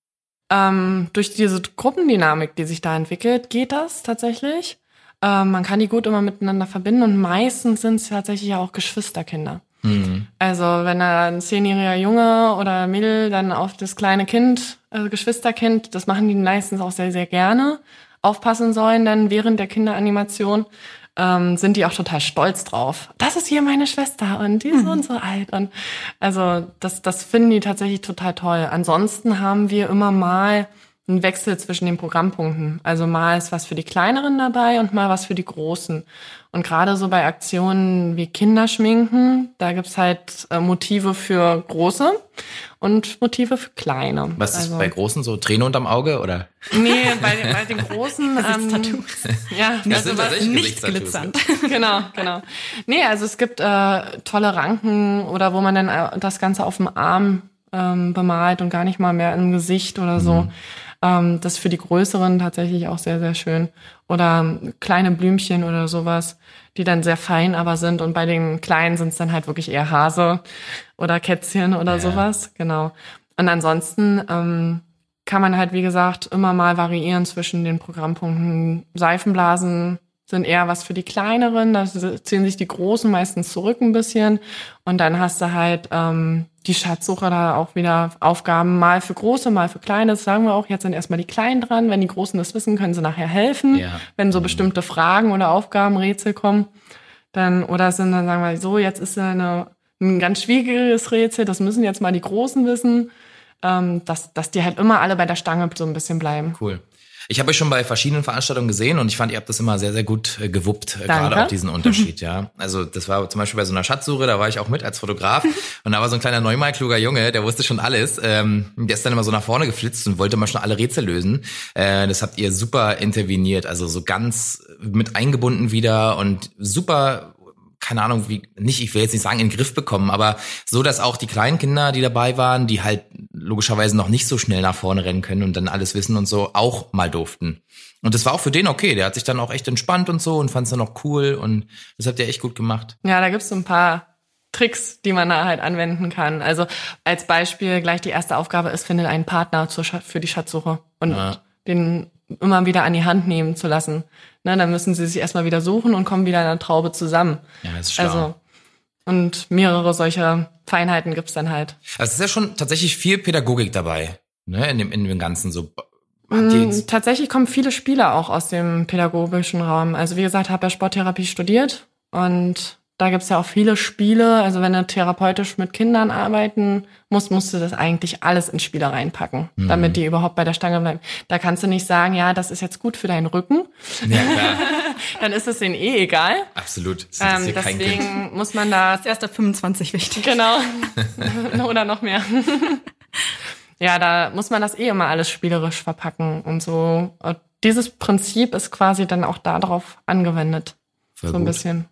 Ähm, durch diese Gruppendynamik, die sich da entwickelt, geht das tatsächlich. Ähm, man kann die gut immer miteinander verbinden und meistens sind es tatsächlich ja auch Geschwisterkinder. Mhm. Also wenn da ein zehnjähriger Junge oder Mädel dann auf das kleine Kind, also Geschwisterkind, das machen die meistens auch sehr, sehr gerne, aufpassen sollen dann während der Kinderanimation, ähm, sind die auch total stolz drauf. Das ist hier meine Schwester und die ist so und so alt. Und also das, das finden die tatsächlich total toll. Ansonsten haben wir immer mal ein Wechsel zwischen den Programmpunkten. Also mal ist was für die Kleineren dabei und mal was für die Großen. Und gerade so bei Aktionen wie Kinderschminken, da gibt's halt äh, Motive für Große und Motive für Kleine. Was also, ist bei Großen so? Träne unterm Auge oder? Nee, bei, den- bei den Großen. ähm, ja, Das also sind was- Nicht Gesichtstattoos. glitzernd. genau, genau. Nee, also es gibt äh, tolle Ranken oder wo man dann äh, das Ganze auf dem Arm ähm, bemalt und gar nicht mal mehr im Gesicht oder so. Ähm, das ist für die Größeren tatsächlich auch sehr, sehr schön. Oder kleine Blümchen oder sowas, die dann sehr fein aber sind. Und bei den Kleinen sind es dann halt wirklich eher Hase oder Kätzchen oder Ja. sowas. Genau. Und ansonsten ähm, kann man halt, wie gesagt, immer mal variieren zwischen den Programmpunkten. Seifenblasen sind eher was für die kleineren, da ziehen sich die großen meistens zurück ein bisschen. Und dann hast du halt ähm, die Schatzsuche da auch wieder Aufgaben, mal für große, mal für kleine. Das sagen wir auch, jetzt sind erstmal die Kleinen dran. Wenn die Großen das wissen, können sie nachher helfen. Ja. Wenn so bestimmte Fragen oder Aufgaben, Rätsel kommen, dann, oder sind dann, sagen wir, so, jetzt ist eine, ein ganz schwieriges Rätsel, das müssen jetzt mal die Großen wissen, ähm, dass, dass die halt immer alle bei der Stange so ein bisschen bleiben. Cool. Ich habe euch schon bei verschiedenen Veranstaltungen gesehen und ich fand, ihr habt das immer sehr, sehr gut äh, gewuppt, äh, gerade auch diesen Unterschied, ja. Also das war zum Beispiel bei so einer Schatzsuche, da war ich auch mit als Fotograf und da war so ein kleiner neunmal kluger Junge, der wusste schon alles. Ähm, der ist dann immer so nach vorne geflitzt und wollte mal schon alle Rätsel lösen. Äh, das habt ihr super interveniert, also so ganz mit eingebunden wieder und super keine Ahnung, wie, nicht, ich will jetzt nicht sagen, in den Griff bekommen, aber so, dass auch die kleinen Kinder, die dabei waren, die halt logischerweise noch nicht so schnell nach vorne rennen können und dann alles wissen und so, auch mal durften. Und das war auch für den okay. Der hat sich dann auch echt entspannt und so und fand es dann auch cool und das habt ihr echt gut gemacht. Ja, da gibt's so ein paar Tricks, die man da halt anwenden kann. Also als Beispiel gleich die erste Aufgabe ist, finde einen Partner zur für die Schatzsuche und Ja. den immer wieder an die Hand nehmen zu lassen. Ne, dann müssen sie sich erstmal wieder suchen und kommen wieder in einer Traube zusammen. Ja, das ist schlau. Also und mehrere solcher Feinheiten gibt's dann halt. Also es ist ja schon tatsächlich viel Pädagogik dabei, ne, in dem, in dem Ganzen so. Mm, Tatsächlich kommen viele Spieler auch aus dem pädagogischen Raum. Also wie gesagt, habe ja Sporttherapie studiert und da gibt's ja auch viele Spiele. Also wenn du therapeutisch mit Kindern arbeiten musst, musst du das eigentlich alles in Spiele reinpacken, damit die überhaupt bei der Stange bleiben. Da kannst du nicht sagen, ja, das ist jetzt gut für deinen Rücken. ja, klar, Dann ist es denen eh egal. absolut. Das Ähm, interessiert kein Kind. deswegen muss man da Das erste 25 wichtig. Genau. Oder noch mehr. ja, da muss man das eh immer alles spielerisch verpacken und so. Und dieses Prinzip ist quasi dann auch darauf angewendet. Voll so ein gut. bisschen.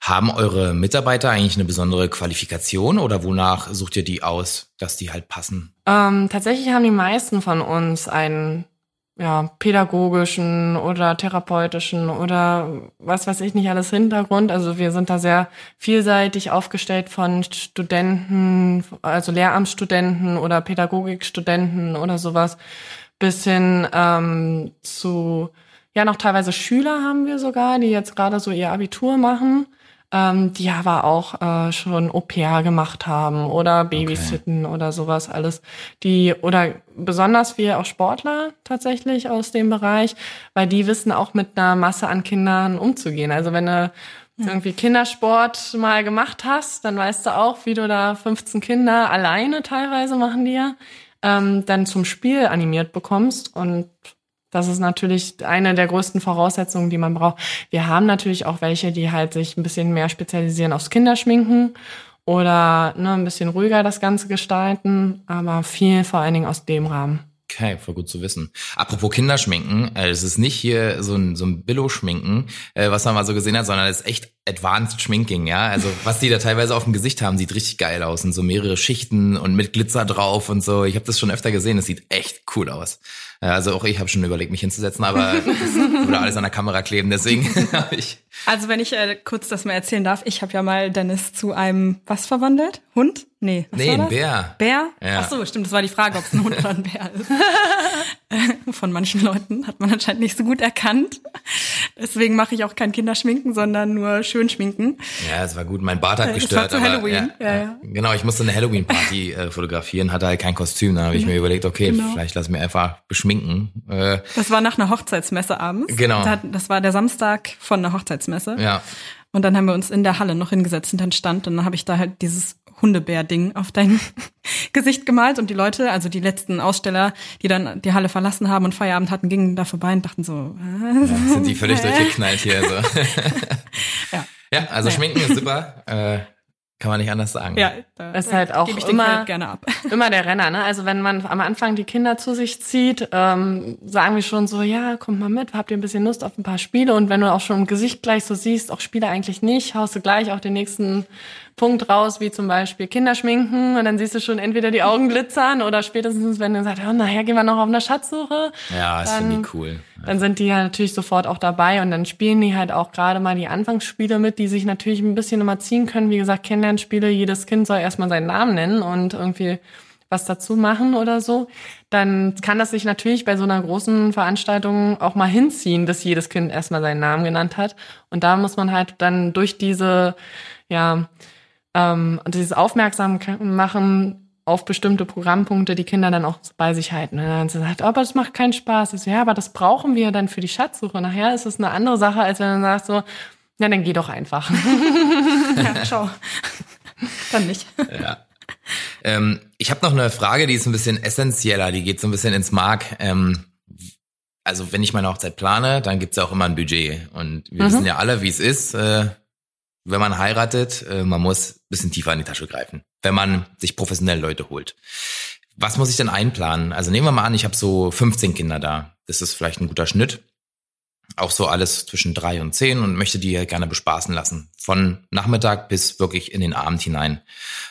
Haben eure Mitarbeiter eigentlich eine besondere Qualifikation oder wonach sucht ihr die aus, dass die halt passen? Ähm, tatsächlich haben die meisten von uns einen ja, pädagogischen oder therapeutischen oder was weiß ich nicht alles Hintergrund. Also wir sind da sehr vielseitig aufgestellt von Studenten, also Lehramtsstudenten oder Pädagogikstudenten oder sowas, bis hin ähm, zu, ja, noch teilweise Schüler haben wir sogar, die jetzt gerade so ihr Abitur machen, ähm, die aber auch äh, schon Au-pair gemacht haben oder Babysitten oder sowas alles. Die, oder besonders wir auch Sportler tatsächlich aus dem Bereich, weil die wissen auch mit einer Masse an Kindern umzugehen. Also wenn du irgendwie Kindersport mal gemacht hast, dann weißt du auch, wie du da 15 Kinder alleine teilweise machen die ja, ähm, dann zum Spiel animiert bekommst und das ist natürlich eine der größten Voraussetzungen, die man braucht. Wir haben natürlich auch welche, die halt sich ein bisschen mehr spezialisieren aufs Kinderschminken oder ne, ein bisschen ruhiger das Ganze gestalten, aber viel vor allen Dingen aus dem Rahmen. Okay, voll gut zu wissen. Apropos Kinderschminken, äh, es ist nicht hier so ein, so ein Billo-Schminken, äh, was man mal so gesehen hat, sondern es ist echt Advanced Schminking, ja. Also was die da teilweise auf dem Gesicht haben, sieht richtig geil aus und so mehrere Schichten und mit Glitzer drauf und so. Ich habe das schon öfter gesehen, es sieht echt cool aus. Äh, Also auch ich habe schon überlegt, mich hinzusetzen, aber das würde alles an der Kamera kleben, deswegen habe ich. Also wenn ich äh, kurz das mal erzählen darf, ich habe ja mal Dennis zu einem was verwandelt? Hund? Nee, was Nee, war ein das? Bär. Bär? Ja. Ach so, stimmt, das war die Frage, ob es ein Hund oder ein Bär ist. Von manchen Leuten hat man anscheinend nicht so gut erkannt. Deswegen mache ich auch kein Kinderschminken, sondern nur Schönschminken. Ja, es war gut. Mein Bart hat gestört. war zu aber, Halloween, Ja, ja. Genau, ich musste eine Halloween-Party äh, fotografieren, hatte halt kein Kostüm. Dann habe ich mir überlegt, okay, Genau. vielleicht lass mir einfach beschminken. Äh, Das war nach einer Hochzeitsmesse abends. Genau. Da- Das war der Samstag von einer Hochzeitsmesse. ja, Und dann haben wir uns in der Halle noch hingesetzt hinter den Stand und dann habe ich da halt dieses Hundebär-Ding auf dein Gesicht gemalt und die Leute, also die letzten Aussteller, die dann die Halle verlassen haben und Feierabend hatten, gingen da vorbei und dachten so, ja, sind die völlig durchgeknallt hier. So. ja. ja, also ja. Schminken ist super. Äh, kann man nicht anders sagen. Ja, das ist halt auch immer, immer der Renner. Ne? Also wenn man am Anfang die Kinder zu sich zieht, ähm, sagen wir schon so, ja, kommt mal mit, habt ihr ein bisschen Lust auf ein paar Spiele? Und wenn du auch schon im Gesicht gleich so siehst, auch Spiele eigentlich nicht, haust du gleich auch den nächsten Punkt raus, wie zum Beispiel Kinderschminken und dann siehst du schon entweder die Augen glitzern oder spätestens, wenn du sagst, oh, nachher gehen wir noch auf eine Schatzsuche. Ja, das finde ich cool. Ja. Dann sind die ja natürlich sofort auch dabei und dann spielen die halt auch gerade mal die Anfangsspiele mit, die sich natürlich ein bisschen immer ziehen können. Wie gesagt, Kennenlernspiele, jedes Kind soll erstmal seinen Namen nennen und irgendwie was dazu machen oder so, dann kann das sich natürlich bei so einer großen Veranstaltung auch mal hinziehen, bis jedes Kind erstmal seinen Namen genannt hat. Und da muss man halt dann durch diese, ja, ähm, dieses Aufmerksam machen auf bestimmte Programmpunkte die Kinder dann auch bei sich halten. Und dann sagt, oh, aber das macht keinen Spaß. Ich so, ja, aber das brauchen wir dann für die Schatzsuche. Nachher ist es eine andere Sache, als wenn man sagt so, ja, dann geh doch einfach. ja, ciao. dann nicht. Ja. Ähm, ich habe noch eine Frage, die ist ein bisschen essentieller, die geht so ein bisschen ins Mark. Ähm, also wenn ich meine Hochzeit plane, dann gibt's ja auch immer ein Budget. Und wir mhm. wissen ja alle, wie es ist. Äh, wenn man heiratet, äh, man muss ein bisschen tiefer in die Tasche greifen, wenn man sich professionell Leute holt. Was muss ich denn einplanen? Also nehmen wir mal an, ich habe so 15 Kinder da. Das ist vielleicht ein guter Schnitt. Auch so alles zwischen drei und zehn und möchte die gerne bespaßen lassen. Von Nachmittag bis wirklich in den Abend hinein.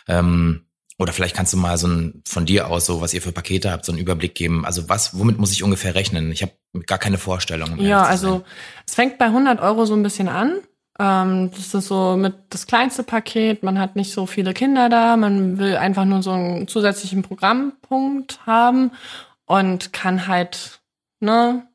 Ähm, oder vielleicht kannst du mal so ein, von dir aus, so was ihr für Pakete habt, so einen Überblick geben. Also was, womit muss ich ungefähr rechnen? Ich habe gar keine Vorstellung. Um ja, also es fängt bei 100 Euro so ein bisschen an. Ähm, das ist so mit das kleinste Paket. Man hat nicht so viele Kinder da. Man will einfach nur so einen zusätzlichen Programmpunkt haben und kann halt ne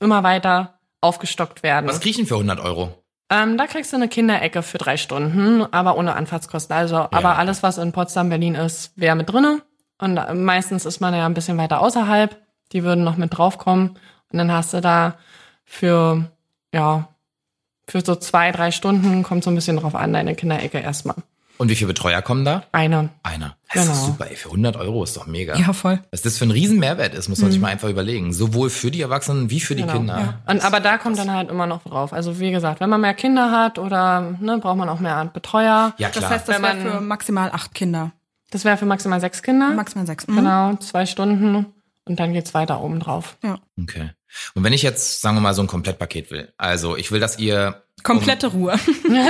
immer weiter aufgestockt werden. Was denn für 100 Euro? Ähm, da kriegst du eine Kinderecke für drei Stunden, aber ohne Anfahrtskosten. Also, ja. aber alles, was in Potsdam, Berlin ist, wäre mit drinne. Und meistens ist man ja ein bisschen weiter außerhalb. Die würden noch mit draufkommen. Und dann hast du da für, ja, für so zwei, drei Stunden kommt so ein bisschen drauf an, deine Kinderecke erstmal. Und wie viele Betreuer kommen da? Einer. Einer. Das genau. ist super, ey. Für 100 Euro ist doch mega. Ja, voll. Was das für ein Riesenmehrwert ist, muss man mhm. sich mal einfach überlegen. Sowohl für die Erwachsenen wie für die genau. Kinder. Ja. Und, aber da kommt dann halt immer noch drauf. Also wie gesagt, wenn man mehr Kinder hat oder ne, braucht man auch mehr Betreuer. Ja, klar. Das heißt, das wäre für maximal acht Kinder. Das wäre für maximal sechs Kinder. Maximal sechs. Mhm. Genau, zwei Stunden. Und dann geht's weiter oben drauf. Ja. Okay. Und wenn ich jetzt, sagen wir mal, so ein Komplettpaket will, also ich will, dass ihr Komplette um, Ruhe.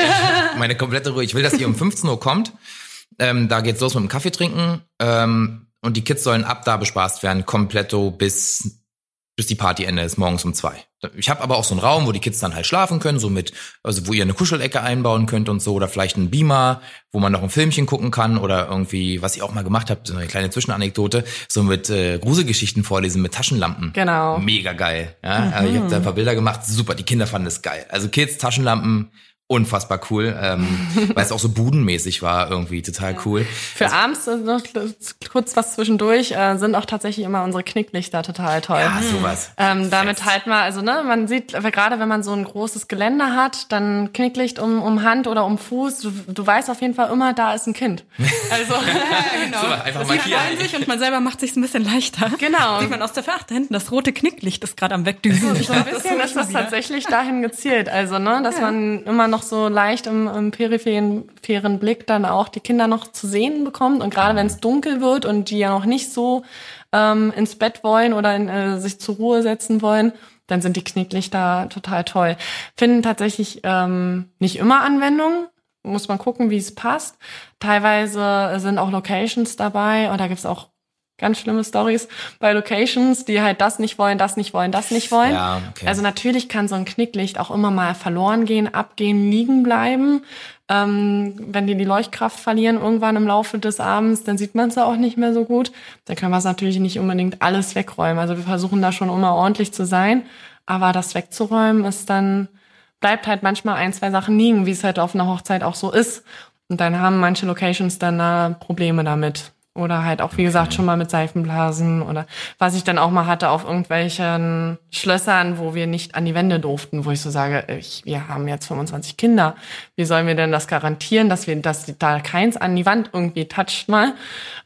meine komplette Ruhe. Ich will, dass ihr um 15 Uhr kommt. Ähm, da geht's los mit dem Kaffee trinken. Ähm, und die Kids sollen ab da bespaßt werden, kompletto bis bis die Party Ende ist, morgens um zwei. Ich habe aber auch so einen Raum, wo die Kids dann halt schlafen können, so mit, also wo ihr eine Kuschelecke einbauen könnt und so, oder vielleicht einen Beamer, wo man noch ein Filmchen gucken kann, oder irgendwie, was ich auch mal gemacht habe, so eine kleine Zwischenanekdote, so mit äh, Gruselgeschichten vorlesen mit Taschenlampen. Genau. Mega geil. Ja? Mhm. Also ich habe da ein paar Bilder gemacht, super, die Kinder fanden es geil. Also Kids, Taschenlampen, unfassbar cool, ähm, weil es auch so budenmäßig war, irgendwie total cool. Für also, abends noch kurz was zwischendurch äh, sind auch tatsächlich immer unsere Knicklichter total toll. Ja, sowas. Ähm, damit halt mal, also ne, man sieht gerade, wenn man so ein großes Gelände hat, dann Knicklicht um, um Hand oder um Fuß. Du, du weißt auf jeden Fall immer, da ist ein Kind. Also genau. Super, einfach markieren. sich und man selber macht sich ein bisschen leichter. Genau. Sieht man aus der Ferne hinten, das rote Knicklicht ist gerade am Wegdüsen. So, so ein bisschen ist das tatsächlich dahin gezielt. Also ne, dass ja. man immer noch noch so leicht im, im peripheren Blick dann auch die Kinder noch zu sehen bekommt. Und gerade wenn es dunkel wird und die ja noch nicht so ähm, ins Bett wollen oder in, äh, sich zur Ruhe setzen wollen, dann sind die Knicklichter total toll. Finden tatsächlich ähm, nicht immer Anwendung. Muss man gucken, wie es passt. Teilweise sind auch Locations dabei und da gibt's auch ganz schlimme Stories bei Locations, die halt das nicht wollen, das nicht wollen, das nicht wollen. Ja, okay. Also natürlich kann so ein Knicklicht auch immer mal verloren gehen, abgehen, liegen bleiben. Ähm, wenn die die Leuchtkraft verlieren irgendwann im Laufe des Abends, dann sieht man es auch nicht mehr so gut. Dann können wir es natürlich nicht unbedingt alles wegräumen. Also wir versuchen da schon immer ordentlich zu sein, aber das wegzuräumen ist dann bleibt halt manchmal ein, zwei Sachen liegen, wie es halt auf einer Hochzeit auch so ist. Und dann haben manche Locations dann äh, Probleme damit. Oder halt auch, wie gesagt, schon mal mit Seifenblasen oder was ich dann auch mal hatte auf irgendwelchen Schlössern, wo wir nicht an die Wände durften, wo ich so sage, ich, wir haben jetzt 25 Kinder. Wie sollen wir denn das garantieren, dass wir, dass da keins an die Wand irgendwie toucht mal?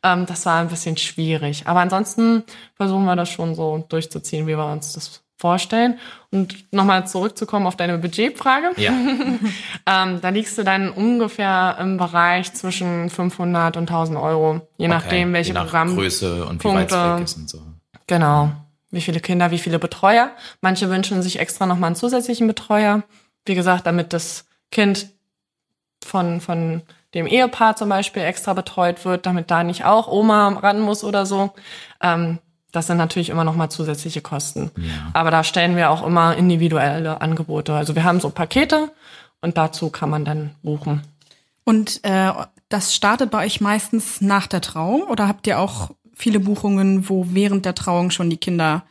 Ähm, das war ein bisschen schwierig. Aber ansonsten versuchen wir das schon so durchzuziehen, wie wir uns das vorstellen. Und nochmal zurückzukommen auf deine Budgetfrage. Ja. ähm, da liegst du dann ungefähr im Bereich zwischen 500 und 1000 Euro, je Okay, nachdem, welche je nach Programm. Größe und wie weit es weg ist und so. Genau. Wie viele Kinder, wie viele Betreuer. Manche wünschen sich extra nochmal einen zusätzlichen Betreuer. Wie gesagt, damit das Kind von, von dem Ehepaar zum Beispiel extra betreut wird, damit da nicht auch Oma ran muss oder so. Ähm, das sind natürlich immer nochmal zusätzliche Kosten. Aber da stellen wir auch immer individuelle Angebote. Also wir haben so Pakete und dazu kann man dann buchen. Und äh, das startet bei euch meistens nach der Trauung oder habt ihr auch viele Buchungen, wo während der Trauung schon die Kinder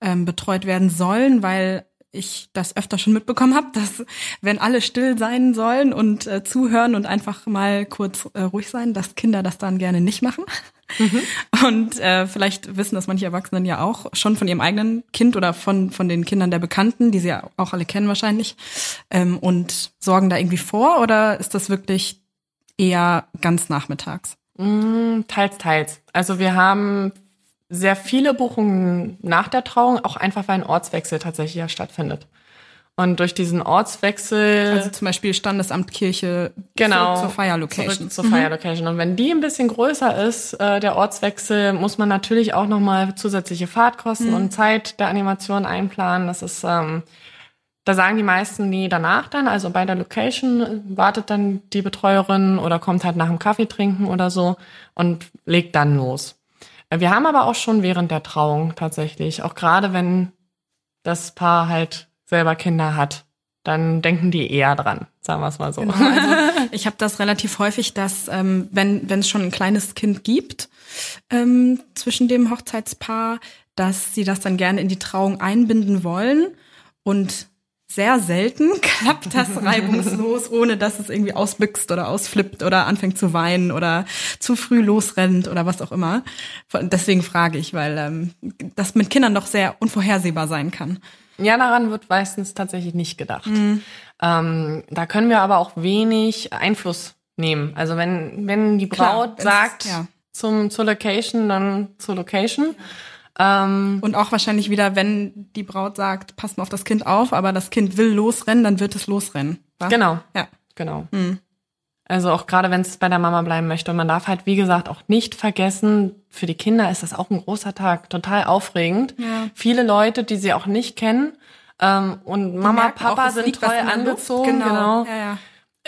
ähm, betreut werden sollen? Weil ich das öfter schon mitbekommen habe, dass wenn alle still sein sollen und äh, zuhören und einfach mal kurz äh, ruhig sein, dass Kinder das dann gerne nicht machen. Und äh, vielleicht wissen das manche Erwachsenen ja auch schon von ihrem eigenen Kind oder von, von den Kindern der Bekannten, die sie ja auch alle kennen wahrscheinlich, ähm, und sorgen da irgendwie vor oder ist das wirklich eher ganz nachmittags? Mm, Teils, teils. Also wir haben sehr viele Buchungen nach der Trauung, auch einfach weil ein Ortswechsel tatsächlich ja stattfindet. Und durch diesen Ortswechsel Also zum Beispiel Standesamt Kirche genau zur Feierlocation. Zurück zur Feierlocation. Und wenn die ein bisschen größer ist, äh, der Ortswechsel, muss man natürlich auch nochmal zusätzliche Fahrtkosten und Zeit der Animation einplanen. Das ist, ähm, da sagen die meisten, nee, danach dann, also bei der Location wartet dann die Betreuerin oder kommt halt nach dem Kaffee trinken oder so und legt dann los. Äh, Wir haben aber auch schon während der Trauung tatsächlich, auch gerade wenn das Paar halt selber Kinder hat, dann denken die eher dran, sagen wir es mal so. Genau, also ich habe das relativ häufig, dass ähm, wenn wenn es schon ein kleines Kind gibt ähm, zwischen dem Hochzeitspaar, dass sie das dann gerne in die Trauung einbinden wollen und sehr selten klappt das reibungslos, ohne dass es irgendwie ausbüchst oder ausflippt oder anfängt zu weinen oder zu früh losrennt oder was auch immer. Deswegen frage ich, weil ähm, das mit Kindern doch sehr unvorhersehbar sein kann. Ja, daran wird meistens tatsächlich nicht gedacht. Ähm, da können wir aber auch wenig Einfluss nehmen. Also wenn, wenn die Klar, Braut wenn's- sagt ja. zum, zur Location, dann zur Location. Ähm, Und auch wahrscheinlich wieder, wenn die Braut sagt, passt mal auf das Kind auf, aber das Kind will losrennen, dann wird es losrennen. wa? genau, Ja. genau. Also auch gerade wenn es bei der Mama bleiben möchte. Und man darf halt, wie gesagt, auch nicht vergessen, für die Kinder ist das auch ein großer Tag, total aufregend. Ja. Viele Leute, die sie auch nicht kennen. Ähm, und Mama, auch, Papa es sind toll angezogen. Genau. Ja, ja.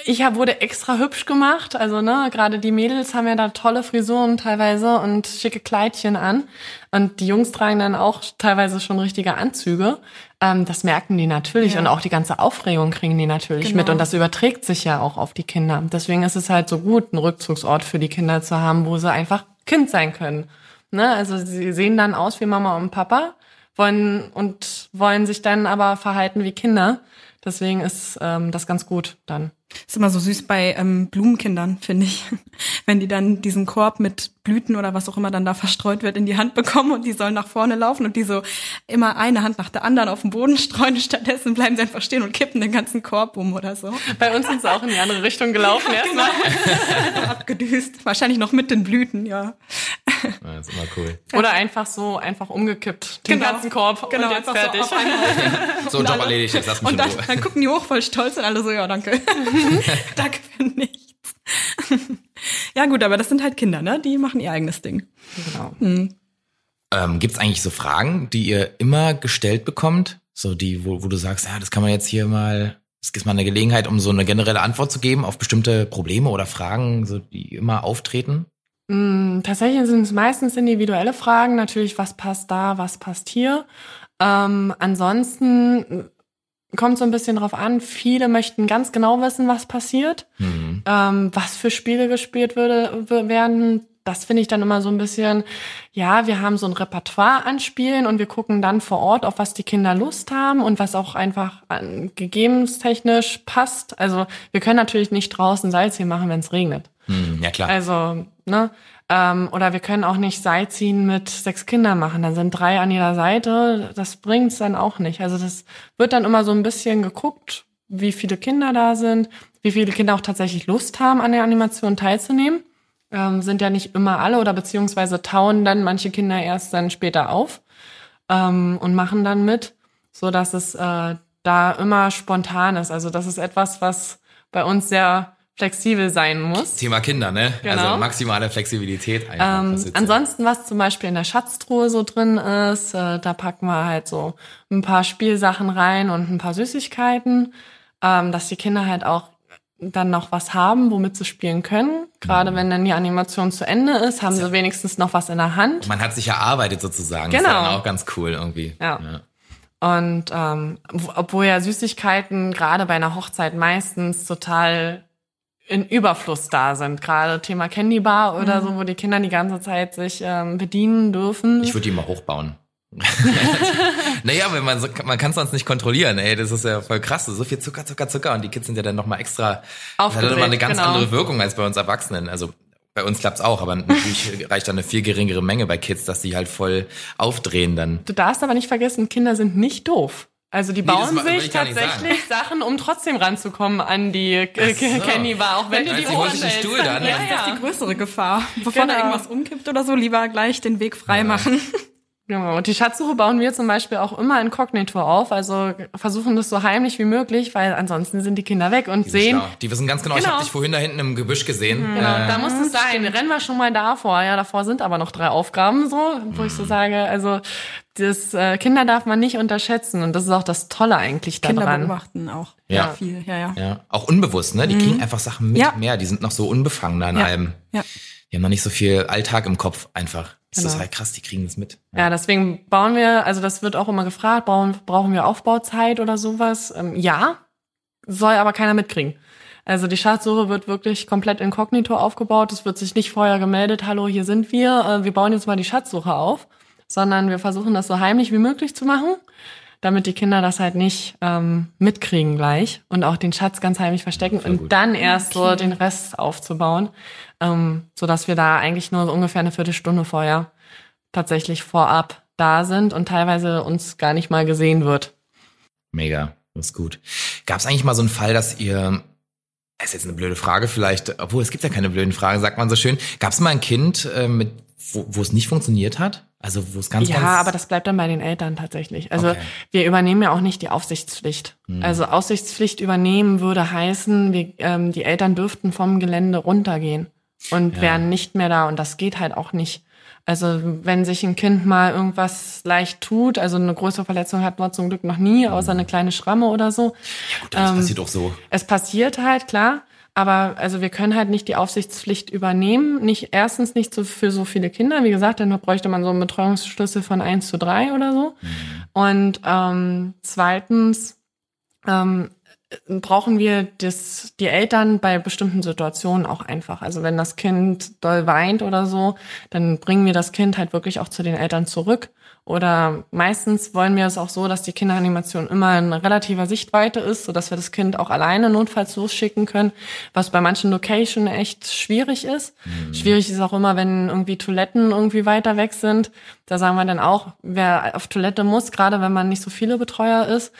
Ich hab, wurde extra hübsch gemacht. Also, ne, gerade die Mädels haben ja da tolle Frisuren teilweise und schicke Kleidchen an. Und die Jungs tragen dann auch teilweise schon richtige Anzüge. Ähm, das merken die natürlich. Ja. Und auch die ganze Aufregung kriegen die natürlich Genau. mit. Und das überträgt sich ja auch auf die Kinder. Deswegen ist es halt so gut, einen Rückzugsort für die Kinder zu haben, wo sie einfach Kind sein können. Ne? Also sie sehen dann aus wie Mama und Papa wollen und wollen sich dann aber verhalten wie Kinder. Deswegen ist ähm, das ganz gut dann. Ist immer so süß bei ähm, Blumenkindern, finde ich. Wenn die dann diesen Korb mit Blüten oder was auch immer dann da verstreut wird in die Hand bekommen und die sollen nach vorne laufen und die so immer eine Hand nach der anderen auf den Boden streuen. Stattdessen bleiben sie einfach stehen und kippen den ganzen Korb um oder so. Bei uns sind sie auch in die andere Richtung gelaufen erstmal. Abgedüst. Wahrscheinlich noch mit den Blüten, ja. Ja, ist immer cool. Oder einfach so, einfach umgekippt. Den Genau. ganzen Korb Genau, und jetzt so fertig. einmal. So, Job erledigt, jetzt lass mich Und in dann, Ruhe. dann gucken die hoch voll stolz und alle so, ja, danke. danke für nichts. ja, gut, aber das sind halt Kinder, ne? Die machen ihr eigenes Ding. genau. Ähm, Gibt es eigentlich so Fragen, die ihr immer gestellt bekommt? So die, wo, wo du sagst, ja, das kann man jetzt hier mal, es gibt mal eine Gelegenheit, um so eine generelle Antwort zu geben auf bestimmte Probleme oder Fragen, so die immer auftreten? Mm, Tatsächlich sind es meistens individuelle Fragen. Natürlich, was passt da, was passt hier. Ähm, ansonsten kommt so ein bisschen drauf an. Viele möchten ganz genau wissen, was passiert. Mhm. ähm, was für Spiele gespielt würde, werden. Das finde ich dann immer so ein bisschen, ja, wir haben so ein Repertoire an Spielen und wir gucken dann vor Ort, auf was die Kinder Lust haben und was auch einfach an, gegebenstechnisch passt. Also wir können natürlich nicht draußen Salzsee machen, wenn es regnet. Mhm, ja klar. Also, ne, Ähm, oder wir können auch nicht Sightseeing mit sechs Kindern machen. Dann sind drei an jeder Seite. Das bringt's dann auch nicht. Also das wird dann immer so ein bisschen geguckt, wie viele Kinder da sind, wie viele Kinder auch tatsächlich Lust haben, an der Animation teilzunehmen. Ähm, sind ja nicht immer alle oder beziehungsweise tauen dann manche Kinder erst dann später auf ähm, und machen dann mit, so dass es äh, da immer spontan ist. Also das ist etwas, was bei uns sehr flexibel sein muss. Thema Kinder, ne? Genau. Also maximale Flexibilität. einfach. Ähm, ansonsten, was zum Beispiel in der Schatztruhe so drin ist, äh, da packen wir halt so ein paar Spielsachen rein und ein paar Süßigkeiten, ähm, dass die Kinder halt auch dann noch was haben, womit sie spielen können. Gerade Mhm. wenn dann die Animation zu Ende ist, haben sie wenigstens noch was in der Hand. Man hat sich erarbeitet sozusagen. Das ist Genau. dann auch ganz cool irgendwie. Ja. Und ähm, wo- obwohl ja Süßigkeiten gerade bei einer Hochzeit meistens total in Überfluss da sind. Gerade Thema Candy Bar oder so, wo die Kinder die ganze Zeit sich ähm, bedienen dürfen. Ich würde die mal hochbauen. naja, wenn man so, man kann es sonst nicht kontrollieren, ey, das ist ja voll krass. So viel Zucker, Zucker, Zucker. Und die Kids sind ja dann nochmal extra, das hat Aufgedreht, nochmal eine ganz genau. andere Wirkung als bei uns Erwachsenen. Also bei uns klappt's auch, aber natürlich reicht da eine viel geringere Menge bei Kids, dass die halt voll aufdrehen dann. Du darfst aber nicht vergessen, Kinder sind nicht doof. Also die das bauen will sich ich gar nicht tatsächlich Sachen, um trotzdem ranzukommen an die äh, so. Candy Bar, auch wenn du die sich den vorstellst. Stuhl dann, Ja, ja. Das ist die größere Gefahr. Bevor da Genau. irgendwas umkippt oder so, lieber gleich den Weg frei machen. Genau. Und die Schatzsuche bauen wir zum Beispiel auch immer inkognito auf, also versuchen das so heimlich wie möglich, weil ansonsten sind die Kinder weg und Die sehen, schlau. Die wissen ganz genau, ich Genau. habe dich vorhin da hinten im Gebüsch gesehen. Genau, Äh, da muss es sein. Rennen wir schon mal davor. Ja, davor sind aber noch drei Aufgaben so, wo ich Mhm. so sage, also das äh, Kinder darf man nicht unterschätzen und das ist auch das Tolle eigentlich Kinder daran. beobachten auch Ja. viel. Ja, ja. ja, auch unbewusst, ne? Die kriegen einfach Sachen mit Ja. mehr. Die sind noch so unbefangener in Ja. allem. ja. Die haben noch nicht so viel Alltag im Kopf einfach. Das ist Genau. halt krass, die kriegen das mit. Ja, deswegen bauen wir, also das wird auch immer gefragt, brauchen, brauchen wir Aufbauzeit oder sowas? Ähm, ja, soll aber keiner mitkriegen. Also die Schatzsuche wird wirklich komplett inkognito aufgebaut. Es wird sich nicht vorher gemeldet, hallo, hier sind wir, äh, wir bauen jetzt mal die Schatzsuche auf, sondern wir versuchen das so heimlich wie möglich zu machen, damit die Kinder das halt nicht ähm, mitkriegen gleich und auch den Schatz ganz heimlich verstecken Voll und gut. dann erst so den Rest aufzubauen, ähm, so dass wir da eigentlich nur so ungefähr eine Viertelstunde vorher tatsächlich vorab da sind und teilweise uns gar nicht mal gesehen wird. Mega, das ist gut. Gab es eigentlich mal so einen Fall, dass ihr, das ist jetzt eine blöde Frage vielleicht, obwohl es gibt ja keine blöden Fragen, sagt man so schön. Gab es mal ein Kind, äh, mit, wo, wo es nicht funktioniert hat? Also wo es ganz, ja, ganz... aber das bleibt dann bei den Eltern tatsächlich. Also Okay. Hm. wir übernehmen ja auch nicht die Aufsichtspflicht. Also Aufsichtspflicht übernehmen würde heißen, wir, ähm, die Eltern dürften vom Gelände runtergehen und Ja. wären nicht mehr da und das geht halt auch nicht. Also wenn sich ein Kind mal irgendwas leicht tut, also eine größere Verletzung hat man zum Glück noch nie, außer eine kleine Schramme oder so. Gut, das ähm, passiert auch so. Es passiert halt, klar. Aber also wir können halt nicht die Aufsichtspflicht übernehmen. Nicht erstens nicht so für so viele Kinder. Wie gesagt, dann bräuchte man so einen Betreuungsschlüssel von 1 zu 3 oder so. Und ähm, zweitens ähm, brauchen wir das, die Eltern bei bestimmten Situationen auch einfach. Also wenn das Kind doll weint oder so, dann bringen wir das Kind halt wirklich auch zu den Eltern zurück. Oder meistens wollen wir es auch so, dass die Kinderanimation immer in relativer Sichtweite ist, sodass wir das Kind auch alleine notfalls losschicken können, was bei manchen Location echt schwierig ist. Schwierig ist auch immer, wenn irgendwie Toiletten irgendwie weiter weg sind. Da sagen wir dann auch, wer auf Toilette muss, gerade wenn man nicht so viele Betreuer ist,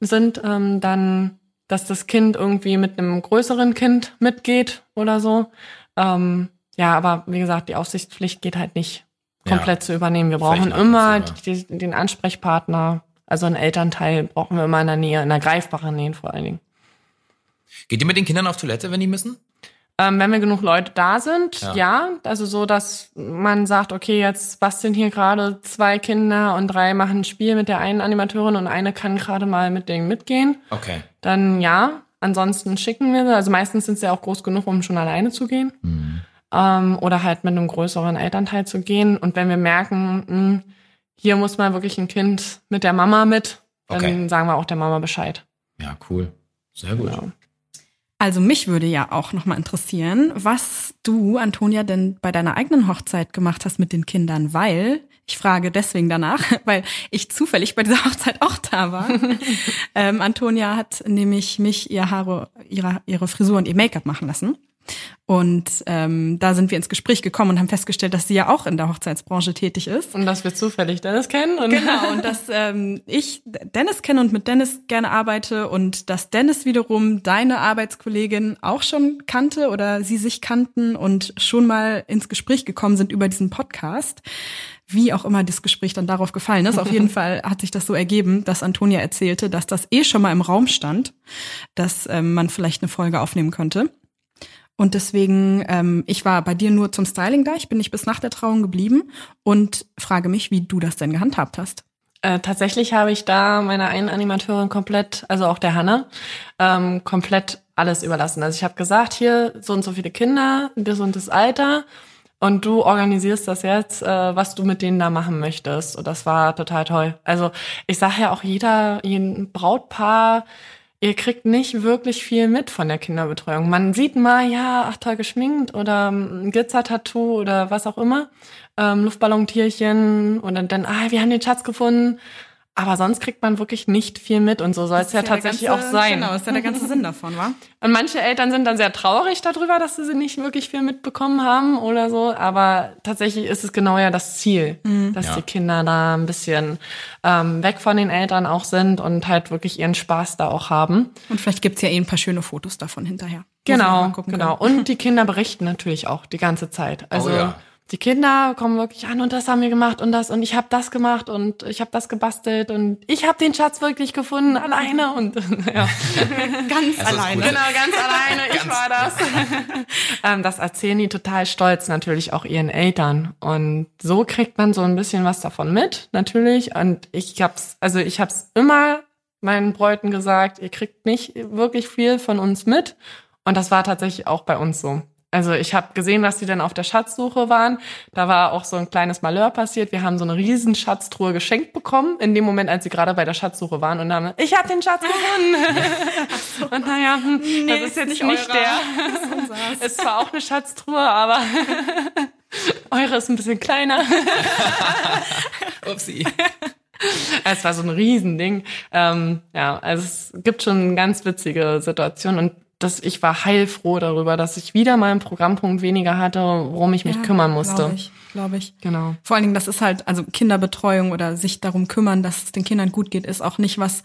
sind, ähm, dann, dass das Kind irgendwie mit einem größeren Kind mitgeht oder so. Ähm, ja, aber wie gesagt, die Aufsichtspflicht geht halt nicht Ja. komplett zu übernehmen. Wir brauchen immer die, den Ansprechpartner, also einen Elternteil brauchen wir immer in der Nähe, in der greifbaren Nähe vor allen Dingen. Geht ihr mit den Kindern auf Toilette, wenn die müssen? Ähm, wenn wir genug Leute da sind, Ja. ja. Also so, dass man sagt, okay, jetzt basteln hier gerade zwei Kinder und drei machen ein Spiel mit der einen Animateurin und eine kann gerade mal mit denen mitgehen. Okay. Dann ja. Ansonsten schicken wir sie. Also meistens sind sie auch groß genug, um schon alleine zu gehen. Ähm, oder halt mit einem größeren Elternteil zu gehen. Und wenn wir merken, mh, hier muss mal wirklich ein Kind mit der Mama mit, dann Okay. sagen wir auch der Mama Bescheid. Ja, cool. Sehr gut. Ja. Also mich würde ja auch nochmal interessieren, was du, Antonia, denn bei deiner eigenen Hochzeit gemacht hast mit den Kindern, weil, ich frage deswegen danach, weil ich zufällig bei dieser Hochzeit auch da war. ähm, Antonia hat nämlich mich ihr Haare, ihre, ihre Frisur und ihr Make-up machen lassen. Und ähm, da sind wir ins Gespräch gekommen und haben festgestellt, dass sie ja auch in der Hochzeitsbranche tätig ist. Und dass wir zufällig Dennis kennen. Und genau, und dass ähm, ich Dennis kenne und mit Dennis gerne arbeite und dass Dennis wiederum deine Arbeitskollegin auch schon kannte oder sie sich kannten und schon mal ins Gespräch gekommen sind über diesen Podcast wie auch immer das Gespräch dann darauf gefallen ist. Auf jeden Fall hat sich das so ergeben, dass Antonia erzählte, dass das eh schon mal im Raum stand, dass ähm, man vielleicht eine Folge aufnehmen könnte. Und deswegen, ähm, ich war bei dir nur zum Styling da, ich bin nicht bis nach der Trauung geblieben und frage mich, wie du das denn gehandhabt hast. Äh, tatsächlich habe ich da meiner einen Animateurin komplett, also auch der Hanna, ähm, komplett alles überlassen. Also ich habe gesagt, hier so und so viele Kinder, das und Alter und du organisierst das jetzt, äh, was du mit denen da machen möchtest. Und das war total toll. Also ich sage ja auch jeder, jeden Brautpaar, ihr kriegt nicht wirklich viel mit von der Kinderbetreuung. Man sieht mal, ja, ach toll geschminkt oder ein Glitzer-Tattoo oder was auch immer, ähm, Luftballontierchen und dann, dann, ah, wir haben den Schatz gefunden. Aber sonst kriegt man wirklich nicht viel mit und so soll es ja, ja tatsächlich ganze, auch sein. Genau, ist ja der ganze Sinn davon, wa? Und manche Eltern sind dann sehr traurig darüber, dass sie nicht wirklich viel mitbekommen haben oder so. Aber tatsächlich ist es genau ja das Ziel, mhm. dass ja. die Kinder da ein bisschen ähm, weg von den Eltern auch sind und halt wirklich ihren Spaß da auch haben. Und vielleicht gibt's ja eh ein paar schöne Fotos davon hinterher. Genau, genau. Und die Kinder berichten natürlich auch die ganze Zeit. Also oh ja die Kinder kommen wirklich an und das haben wir gemacht und das und ich habe das gemacht und ich habe das gebastelt und ich habe den Schatz wirklich gefunden alleine und ja. Ganz alleine. Genau ganz alleine. Ich war das. ähm, das erzählen die total stolz natürlich auch ihren Eltern und so kriegt man so ein bisschen was davon mit natürlich und ich hab's also ich hab's immer meinen Bräuten gesagt ihr kriegt nicht wirklich viel von uns mit und das war tatsächlich auch bei uns so also ich habe gesehen, dass sie dann auf der Schatzsuche waren. Da war auch so ein kleines Malheur passiert. Wir haben so eine riesen Schatztruhe geschenkt bekommen, in dem Moment, als sie gerade bei der Schatzsuche waren und haben, ich habe den Schatz gefunden. so. Und naja, hm, nee, das ist jetzt nicht, nicht der. es war auch eine Schatztruhe, aber eure ist ein bisschen kleiner. Upsi. Es war so ein Riesending. Ähm, ja, also es gibt schon ganz witzige Situationen und dass ich war heilfroh darüber, dass ich wieder mal einen Programmpunkt weniger hatte, worum ich mich ja, kümmern musste. Glaube ich, glaube ich. Genau. Vor allen Dingen, das ist halt, also Kinderbetreuung oder sich darum kümmern, dass es den Kindern gut geht, ist auch nicht was,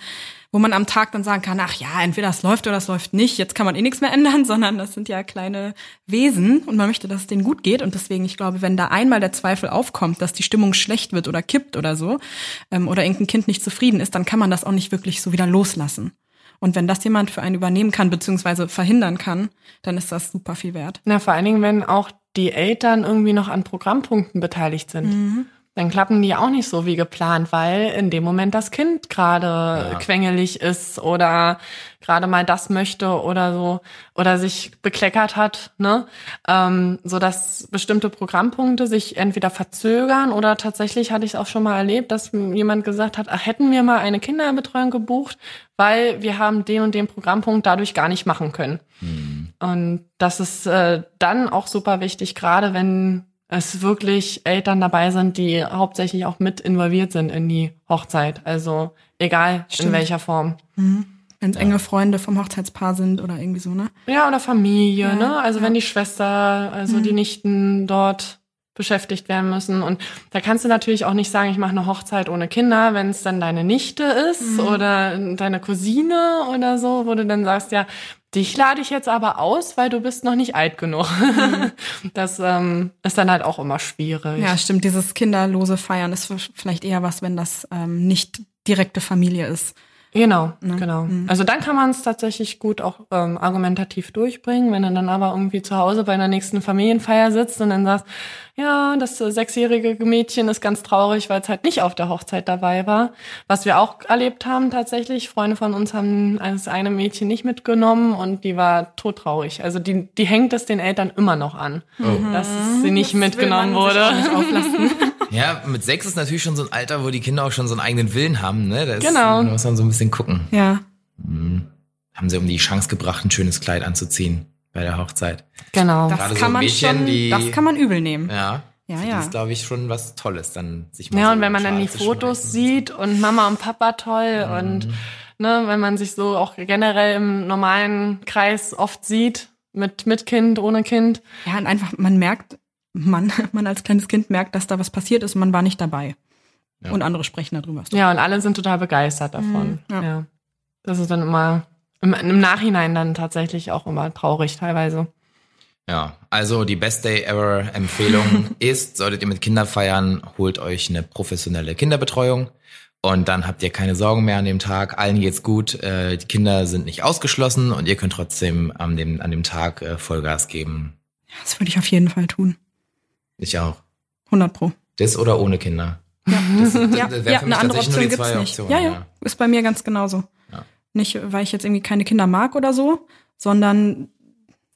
wo man am Tag dann sagen kann, ach ja, entweder es läuft oder es läuft nicht, jetzt kann man eh nichts mehr ändern, sondern das sind ja kleine Wesen und man möchte, dass es denen gut geht. Und deswegen, ich glaube, wenn da einmal der Zweifel aufkommt, dass die Stimmung schlecht wird oder kippt oder so, ähm, oder irgendein Kind nicht zufrieden ist, dann kann man das auch nicht wirklich so wieder loslassen. Und wenn das jemand für einen übernehmen kann, beziehungsweise verhindern kann, dann ist das super viel wert. Na, vor allen Dingen, wenn auch die Eltern irgendwie noch an Programmpunkten beteiligt sind. Mhm dann klappen die auch nicht so wie geplant, weil in dem Moment das Kind gerade ja. quengelig ist oder gerade mal das möchte oder so oder sich bekleckert hat, ne? Ähm, so dass bestimmte Programmpunkte sich entweder verzögern oder tatsächlich hatte ich es auch schon mal erlebt, dass jemand gesagt hat, ach, hätten wir mal eine Kinderbetreuung gebucht, weil wir haben den und den Programmpunkt dadurch gar nicht machen können. Mhm. Und das ist äh, dann auch super wichtig, gerade wenn es wirklich Eltern dabei sind, die hauptsächlich auch mit involviert sind in die Hochzeit. Also egal Stimmt. in welcher Form. Mhm. Wenn es ja. enge Freunde vom Hochzeitspaar sind oder irgendwie so, ne? Ja, oder Familie, ja, ne? Also ja. wenn die Schwester, also mhm. die Nichten dort beschäftigt werden müssen. Und da kannst du natürlich auch nicht sagen, ich mache eine Hochzeit ohne Kinder, wenn es dann deine Nichte ist mhm. oder deine Cousine oder so, wo du dann sagst, ja, Dich lade ich jetzt aber aus, weil du bist noch nicht alt genug. Mhm. Das ähm, ist dann halt auch immer schwierig. Ja, stimmt. Dieses kinderlose Feiern ist vielleicht eher was, wenn das ähm, nicht direkte Familie ist. Genau, ne? genau. Mhm. Also dann kann man es tatsächlich gut auch ähm, argumentativ durchbringen, wenn er dann aber irgendwie zu Hause bei einer nächsten Familienfeier sitzt und dann sagt, ja, das äh, sechsjährige Mädchen ist ganz traurig, weil es halt nicht auf der Hochzeit dabei war. Was wir auch erlebt haben tatsächlich, Freunde von uns haben das eine Mädchen nicht mitgenommen und die war todtraurig. Also die, die hängt es den Eltern immer noch an, oh. dass sie nicht das mitgenommen wurde. ja, mit sechs ist natürlich schon so ein Alter, wo die Kinder auch schon so einen eigenen Willen haben. Ne? Da genau. Da muss man so ein bisschen gucken. Ja. Hm. Haben sie um die Chance gebracht, ein schönes Kleid anzuziehen bei der Hochzeit. Genau. Das Gerade kann so man Mädchen, schon, die, das kann man übel nehmen. Ja. Ja, ja. Das ist, glaube ich, schon was Tolles, dann sich mal Ja, so und wenn man dann die Fotos sieht so. und Mama und Papa toll mhm. und ne, wenn man sich so auch generell im normalen Kreis oft sieht, mit, mit Kind, ohne Kind. Ja, und einfach, man merkt, man, man als kleines Kind merkt, dass da was passiert ist und man war nicht dabei. Ja. Und andere sprechen darüber. Ja, und alle sind total begeistert davon. Mhm, ja. ja. Das ist dann immer im, im Nachhinein dann tatsächlich auch immer traurig teilweise. Ja, also die Best Day Ever Empfehlung ist, solltet ihr mit Kindern feiern, holt euch eine professionelle Kinderbetreuung und dann habt ihr keine Sorgen mehr an dem Tag. Allen geht's gut, äh, die Kinder sind nicht ausgeschlossen und ihr könnt trotzdem an dem, an dem Tag äh, Vollgas geben. Ja, das würde ich auf jeden Fall tun. Ich auch. 100 pro. Das oder ohne Kinder. Ja, das, das ja, ja eine andere Option gibt's nicht. Optionen, ja, ja, ja, ist bei mir ganz genauso. Nicht, weil ich jetzt irgendwie keine Kinder mag oder so, sondern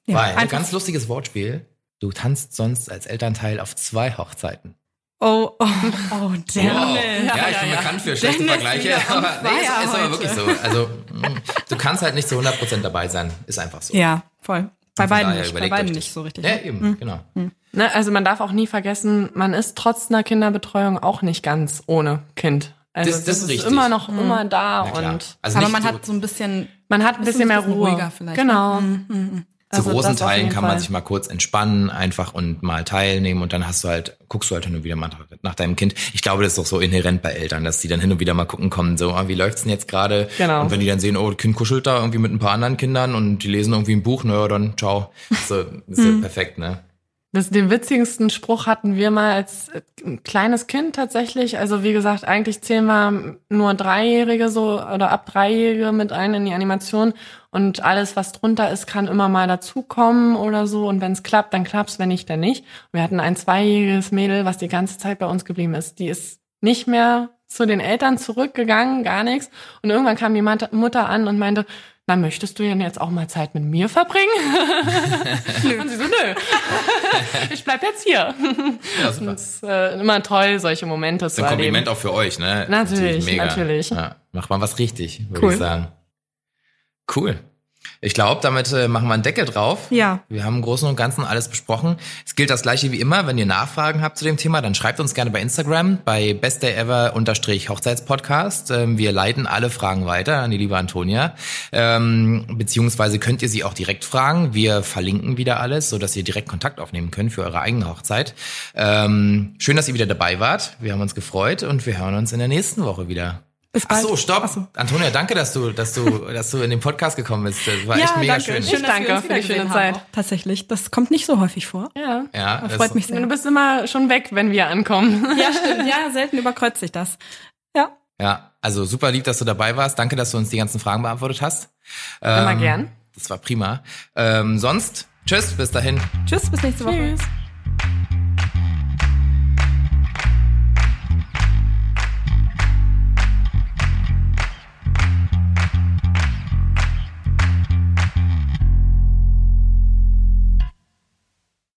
ja, weil, ein ganz lustiges Wortspiel. Du tanzt sonst als Elternteil auf zwei Hochzeiten. Oh, oh, oh, damn wow. Ja, ja, ich bin ja, bekannt für schlechte Dennis Vergleiche, aber nee, ist, ist aber wirklich so. Also, mm, du kannst halt nicht zu 100% dabei sein. Ist einfach so. Ja, voll. Bei beiden nicht, bei beiden nicht so richtig. Ja, eben, mhm. genau. Mhm. Ne, also man darf auch nie vergessen, man ist trotz einer Kinderbetreuung auch nicht ganz ohne Kind. Also das, das, das ist, richtig. immer noch mhm. immer da und also aber man so, hat so ein bisschen man hat ein bisschen, bisschen mehr Ruhe. Ruhiger vielleicht. Genau. Mhm. mhm, mhm. Zu also großen Teilen kann man Fall. sich mal kurz entspannen, einfach und mal teilnehmen und dann hast du halt, guckst du halt hin und wieder mal nach deinem Kind. Ich glaube, das ist doch so inhärent bei Eltern, dass die dann hin und wieder mal gucken kommen, so, ah, wie läuft's denn jetzt gerade? Genau. Und wenn die dann sehen, oh, das Kind kuschelt da irgendwie mit ein paar anderen Kindern und die lesen irgendwie ein Buch, naja, dann ciao. So, ist ja hm. perfekt, ne? Das, den witzigsten Spruch hatten wir mal als äh, kleines Kind tatsächlich. Also wie gesagt, eigentlich zählen wir nur Dreijährige so oder ab Dreijährige mit ein in die Animation und alles, was drunter ist, kann immer mal dazukommen oder so. Und wenn es klappt, dann klappt's, wenn nicht, dann nicht. Wir hatten ein zweijähriges Mädel, was die ganze Zeit bei uns geblieben ist. Die ist nicht mehr zu den Eltern zurückgegangen, gar nichts. Und irgendwann kam die Mutter an und meinte, na, möchtest du denn jetzt auch mal Zeit mit mir verbringen? nö. Und sie so, nö. ich bleib jetzt hier. Ja, super. Und, äh, immer toll, solche Momente zu Ein Kompliment auch für euch, ne? Natürlich, natürlich. natürlich. Ja, macht man was richtig, würde cool. ich sagen. Cool. Ich glaube, damit äh, machen wir einen Deckel drauf. Ja. Wir haben im Großen und Ganzen alles besprochen. Es gilt das gleiche wie immer. Wenn ihr Nachfragen habt zu dem Thema, dann schreibt uns gerne bei Instagram bei bestdayever-hochzeitspodcast. Ähm, wir leiten alle Fragen weiter an die liebe Antonia. Ähm, beziehungsweise könnt ihr sie auch direkt fragen. Wir verlinken wieder alles, so dass ihr direkt Kontakt aufnehmen könnt für eure eigene Hochzeit. Ähm, schön, dass ihr wieder dabei wart. Wir haben uns gefreut und wir hören uns in der nächsten Woche wieder. Bis bald. Ach so, stopp. Ach so. Antonia, danke, dass du, dass du, dass du in den Podcast gekommen bist. Das war ja, echt mega danke. schön. schön. Ich danke für die schöne Zeit. Tatsächlich, das kommt nicht so häufig vor. Ja, ja das freut mich sehr. Du bist immer schon weg, wenn wir ankommen. Ja, stimmt. Ja, selten überkreuzt sich das. Ja. Ja, also super lieb, dass du dabei warst. Danke, dass du uns die ganzen Fragen beantwortet hast. Ähm, immer gern. Das war prima. Ähm, sonst, tschüss, bis dahin. Tschüss, bis nächste Woche. Tschüss.